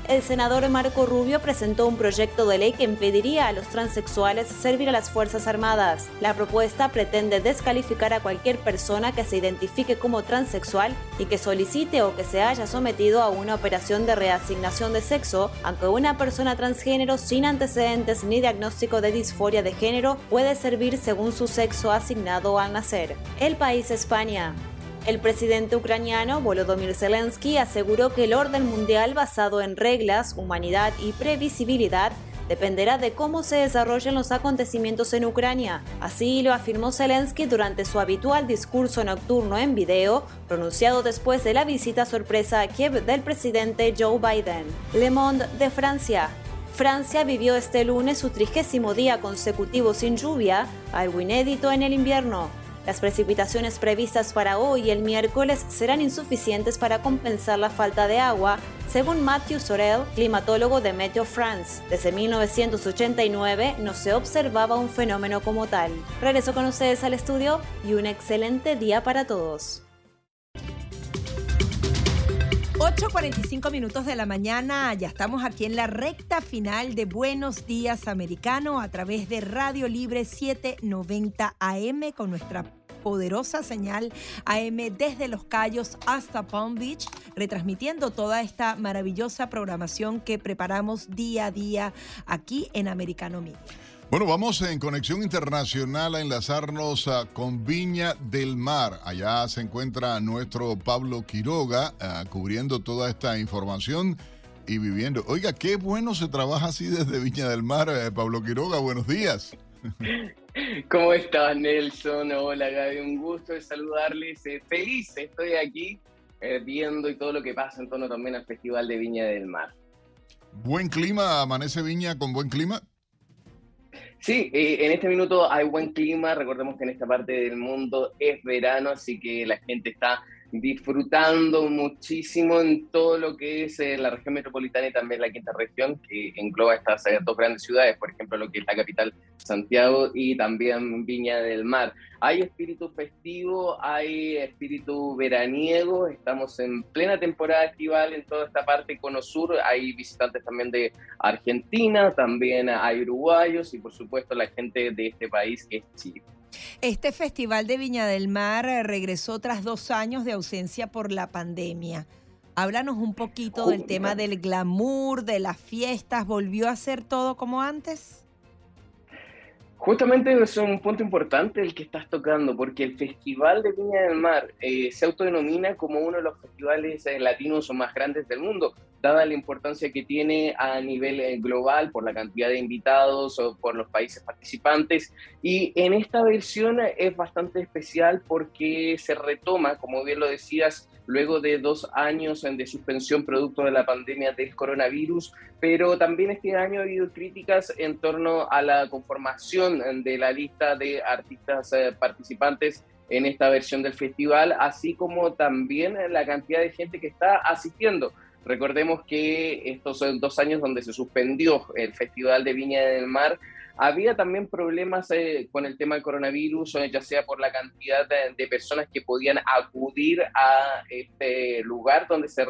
el senador Marco Rubio presentó un proyecto de ley que impediría a los transexuales servir a las Fuerzas Armadas. La propuesta pretende descalificar a cualquier persona que se identifique como transexual y que solicite o que se haya sometido a una operación de reasignación de sexo, aunque una persona transgénero sin antecedentes ni diagnóstico de disforia de género puede servir según su sexo asignado al nacer. El país España. El presidente ucraniano Volodymyr Zelensky aseguró que el orden mundial basado en reglas, humanidad y previsibilidad dependerá de cómo se desarrollen los acontecimientos en Ucrania. Así lo afirmó Zelensky durante su habitual discurso nocturno en video, pronunciado después de la visita sorpresa a Kiev del presidente Joe Biden. Le Monde de Francia. Francia vivió este lunes su trigésimo día consecutivo sin lluvia, algo inédito en el invierno. Las precipitaciones previstas para hoy y el miércoles serán insuficientes para compensar la falta de agua, según Matthew Sorel, climatólogo de Meteo France. Desde 1989 no se observaba un fenómeno como tal. Regreso con ustedes al estudio y un excelente día para todos. 8.45 minutos de la mañana, ya estamos aquí en la recta final de Buenos Días Americano a través de Radio Libre 790 AM con nuestra poderosa señal AM desde Los Cayos hasta Palm Beach, retransmitiendo toda esta maravillosa programación que preparamos día a día aquí en Americano Media. Bueno, vamos en conexión internacional a enlazarnos ah, con Viña del Mar. Allá se encuentra nuestro Pablo Quiroga ah, cubriendo toda esta información y viviendo. Oiga, qué bueno se trabaja así desde Viña del Mar, eh, Pablo Quiroga. Buenos días. ¿Cómo estás, Nelson? Hola, Gaby. Un gusto de saludarles. Eh, feliz estoy aquí eh, viendo y todo lo que pasa en torno también al Festival de Viña del Mar. ¿Buen clima? ¿Amanece Viña con buen clima? Sí, eh, en este minuto hay buen clima. Recordemos que en esta parte del mundo es verano, así que la gente está disfrutando muchísimo en todo lo que es eh, la región metropolitana y también la quinta región, que engloba estas eh, dos grandes ciudades, por ejemplo, lo que es la capital Santiago y también Viña del Mar. Hay espíritu festivo, hay espíritu veraniego, estamos en plena temporada estival en toda esta parte cono sur, hay visitantes también de Argentina, también hay uruguayos y por supuesto la gente de este país que es Chile. Este Festival de Viña del Mar eh, regresó tras dos años de ausencia por la pandemia. Háblanos un poquito del tema del glamour, de las fiestas. ¿Volvió a ser todo como antes? Justamente es un punto importante el que estás tocando, porque el Festival de Viña del Mar eh, se autodenomina como uno de los festivales eh, latinos más grandes del mundo, dada la importancia que tiene a nivel eh, global por la cantidad de invitados o por los países participantes. Y en esta versión es bastante especial porque se retoma, como bien lo decías, luego de dos años de suspensión producto de la pandemia del coronavirus, pero también este año ha habido críticas en torno a la conformación de la lista de artistas eh, participantes en esta versión del festival, así como también la cantidad de gente que está asistiendo. Recordemos que estos dos años donde se suspendió el Festival de Viña del Mar había también problemas eh, con el tema del coronavirus, eh, ya sea por la cantidad de, personas que podían acudir a este lugar donde se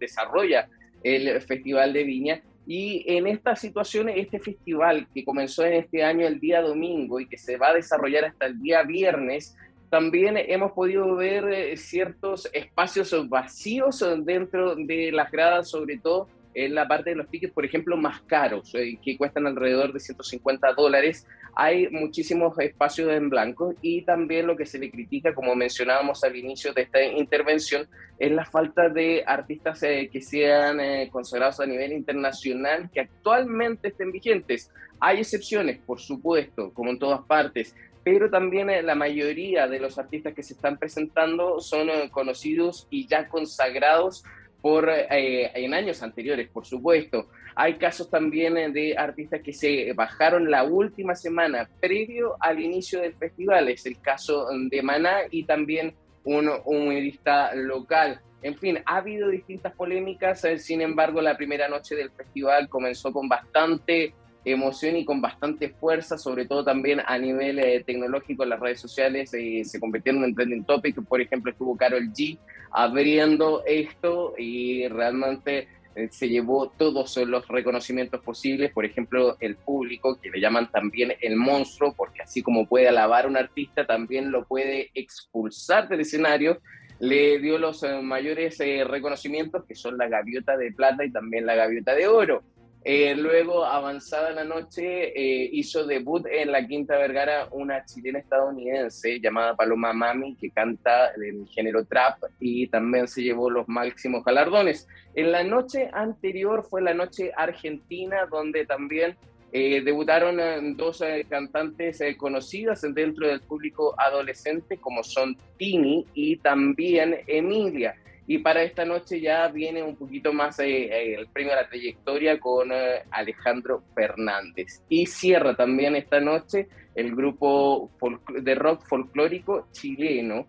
desarrolla el Festival de Viña. Y en esta situación, este festival que comenzó en este año el día domingo y que se va a desarrollar hasta el día viernes, también hemos podido ver eh, ciertos espacios vacíos dentro de las gradas, sobre todo en la parte de los tickets, por ejemplo, más caros, eh, que cuestan alrededor de 150 dólares. Hay muchísimos espacios en blanco y también lo que se le critica, como mencionábamos al inicio de esta intervención, es la falta de artistas eh, que sean eh, considerados a nivel internacional que actualmente estén vigentes. Hay excepciones, por supuesto, como en todas partes, pero también eh, la mayoría de los artistas que se están presentando son conocidos y ya consagrados por, en años anteriores, por supuesto. Hay casos también de artistas que se bajaron la última semana previo al inicio del festival. Es el caso de Maná y también un humorista local. En fin, ha habido distintas polémicas, eh, sin embargo, la primera noche del festival comenzó con bastante emoción y con bastante fuerza, sobre todo también a nivel eh, tecnológico las redes sociales, eh, se convirtieron en trending topic, por ejemplo, estuvo Carol G abriendo esto y realmente se llevó todos los reconocimientos posibles, por ejemplo, el público, que le llaman también el monstruo, porque así como puede alabar a un artista, también lo puede expulsar del escenario, le dio los eh, mayores eh, reconocimientos, que son la gaviota de plata y también la gaviota de oro. Eh, luego, avanzada la noche, eh, hizo debut en la Quinta Vergara una chilena estadounidense llamada Paloma Mami, que canta en género trap y también se llevó los máximos galardones. En la noche anterior fue la noche argentina, donde también eh, debutaron dos cantantes conocidas dentro del público adolescente, como son Tini y también Emilia. Y para esta noche ya viene un poquito más eh, eh, el premio a la trayectoria con eh, Alejandro Fernández. Y cierra también esta noche el grupo de rock folclórico chileno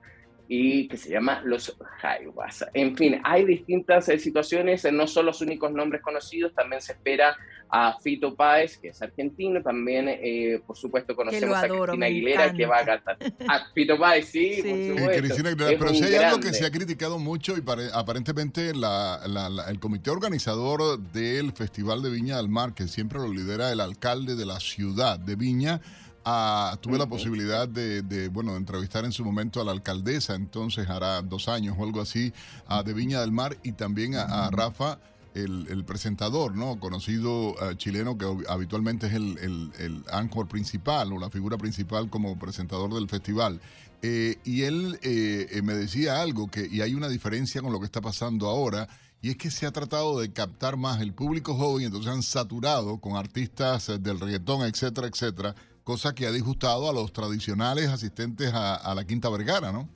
y que se llama Los Jaivas. En fin, hay distintas situaciones, no son los únicos nombres conocidos, también se espera a Fito Páez, que es argentino, también, eh, por supuesto, conocemos a Cristina Aguilera, que va a cantar. A Fito Páez, sí, por supuesto. Cristina Aguilera, pero si hay algo que se ha criticado mucho y aparentemente el comité organizador del Festival de Viña del Mar, que siempre lo lidera el alcalde de la ciudad de Viña, ah, tuve la posibilidad de, bueno, de entrevistar en su momento a la alcaldesa, entonces hará dos años o algo así, a de Viña del Mar y también a Rafa el, presentador, ¿no? Conocido eh, chileno que habitualmente es el, el, anchor principal o la figura principal como presentador del festival. Eh, y él eh, me decía algo que, y hay una diferencia con lo que está pasando ahora, y es que se ha tratado de captar más el público joven, entonces han saturado con artistas del reggaetón, etcétera, etcétera, cosa que ha disgustado a los tradicionales asistentes a, la Quinta Vergara, ¿no?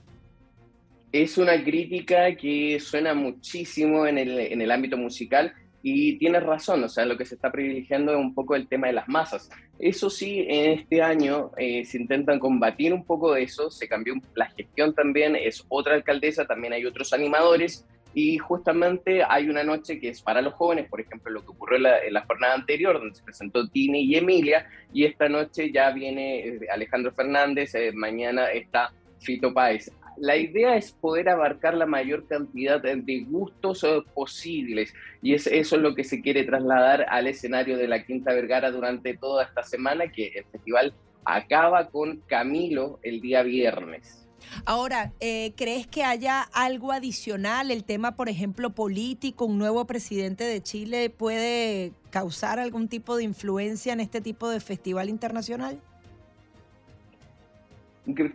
es una crítica que suena muchísimo en el, en el ámbito musical y tienes razón, o sea, lo que se está privilegiando es un poco el tema de las masas. Eso sí, en este año eh, se intentan combatir un poco eso, se cambió la gestión también, es otra alcaldesa, también hay otros animadores y justamente hay una noche que es para los jóvenes, por ejemplo, lo que ocurrió en la, jornada anterior, donde se presentó Tini y Emilia, y esta noche ya viene eh, Alejandro Fernández, eh, mañana está Fito Páez la idea es poder abarcar la mayor cantidad de gustos eh, posibles y es, eso es lo que se quiere trasladar al escenario de la Quinta Vergara durante toda esta semana, que el festival acaba con Camilo el día viernes. Ahora, eh, ¿crees que haya algo adicional? El tema, por ejemplo, político, un nuevo presidente de Chile puede causar algún tipo de influencia en este tipo de festival internacional?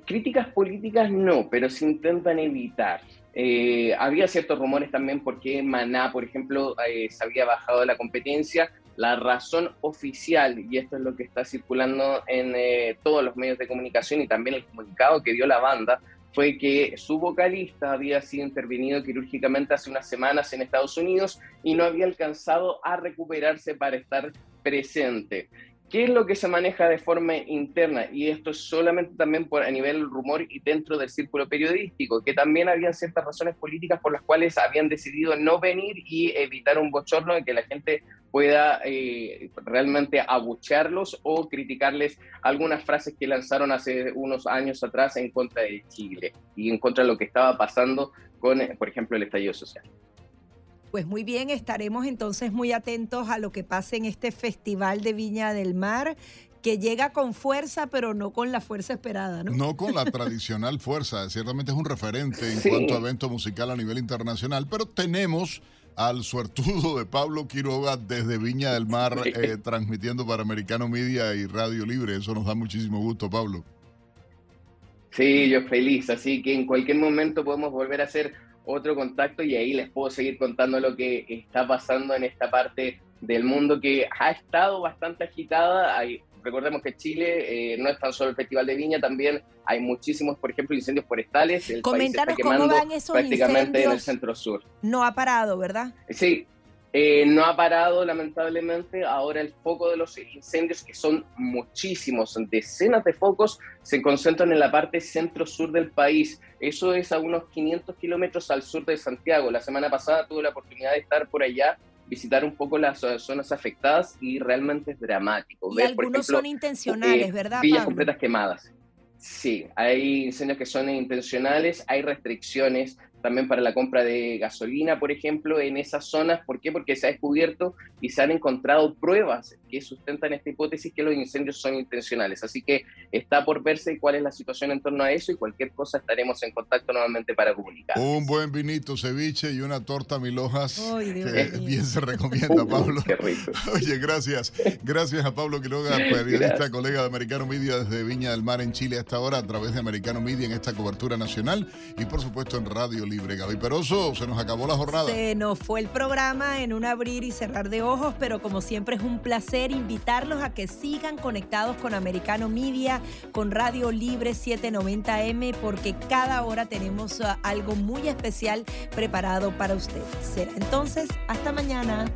Críticas políticas no, pero se intentan evitar. Eh, había ciertos rumores también porque Maná, por ejemplo, eh, se había bajado la competencia. La razón oficial, y esto es lo que está circulando en eh, todos los medios de comunicación y también el comunicado que dio la banda, fue que su vocalista había sido intervenido quirúrgicamente hace unas semanas en Estados Unidos y no había alcanzado a recuperarse para estar presente. ¿Qué es lo que se maneja de forma interna? Y esto es solamente también por, a nivel rumor y dentro del círculo periodístico, que también habían ciertas razones políticas por las cuales habían decidido no venir y evitar un bochorno de que la gente pueda eh, realmente abuchearlos o criticarles algunas frases que lanzaron hace unos años atrás en contra de Chile y en contra de lo que estaba pasando con, por ejemplo, el estallido social. Pues muy bien, estaremos entonces muy atentos a lo que pase en este Festival de Viña del Mar que llega con fuerza, pero no con la fuerza esperada, ¿no? No con la tradicional fuerza, ciertamente es un referente en cuanto a evento musical a nivel internacional, pero tenemos al suertudo de Pablo Quiroga desde Viña del Mar, eh, transmitiendo para Americano Media y Radio Libre. Eso nos da muchísimo gusto, Pablo. Sí, yo feliz, así que en cualquier momento podemos volver a hacer otro contacto y ahí les puedo seguir contando lo que está pasando en esta parte del mundo que ha estado bastante agitada. Hay, recordemos que Chile eh, no es tan solo el Festival de Viña, también hay muchísimos, por ejemplo, incendios forestales. El Coméntanos cómo van esos prácticamente en el centro sur. No ha parado, ¿verdad? Sí, eh, no ha parado, lamentablemente. Ahora el foco de los incendios, que son muchísimos, decenas de focos, se concentran en la parte centro-sur del país. Eso es a unos 500 kilómetros al sur de Santiago. La semana pasada tuve la oportunidad de estar por allá, visitar un poco las zonas afectadas y realmente es dramático. Y algunos son intencionales, eh, ¿verdad? Villas completas quemadas. Sí, hay incendios que son intencionales, hay restricciones también para la compra de gasolina, por ejemplo, en esas zonas. ¿Por qué? Porque se ha descubierto y se han encontrado pruebas que sustentan esta hipótesis que los incendios son intencionales. Así que está por verse cuál es la situación en torno a eso y cualquier cosa estaremos en contacto nuevamente para comunicar. Un buen vinito, ceviche y una torta mil hojas que bien se recomienda, Pablo. Qué rico. Oye, gracias. Gracias a Pablo Quiroga, periodista, colega de Americano Media desde Viña del Mar en Chile hasta ahora a través de Americano Media en esta cobertura nacional y por supuesto en Radio libre. Gaby Peroso, se nos acabó la jornada. Se nos fue el programa en un abrir y cerrar de ojos, pero como siempre es un placer invitarlos a que sigan conectados con Americano Media, con Radio Libre 790M, porque cada hora tenemos uh, algo muy especial preparado para ustedes. Será entonces, hasta mañana.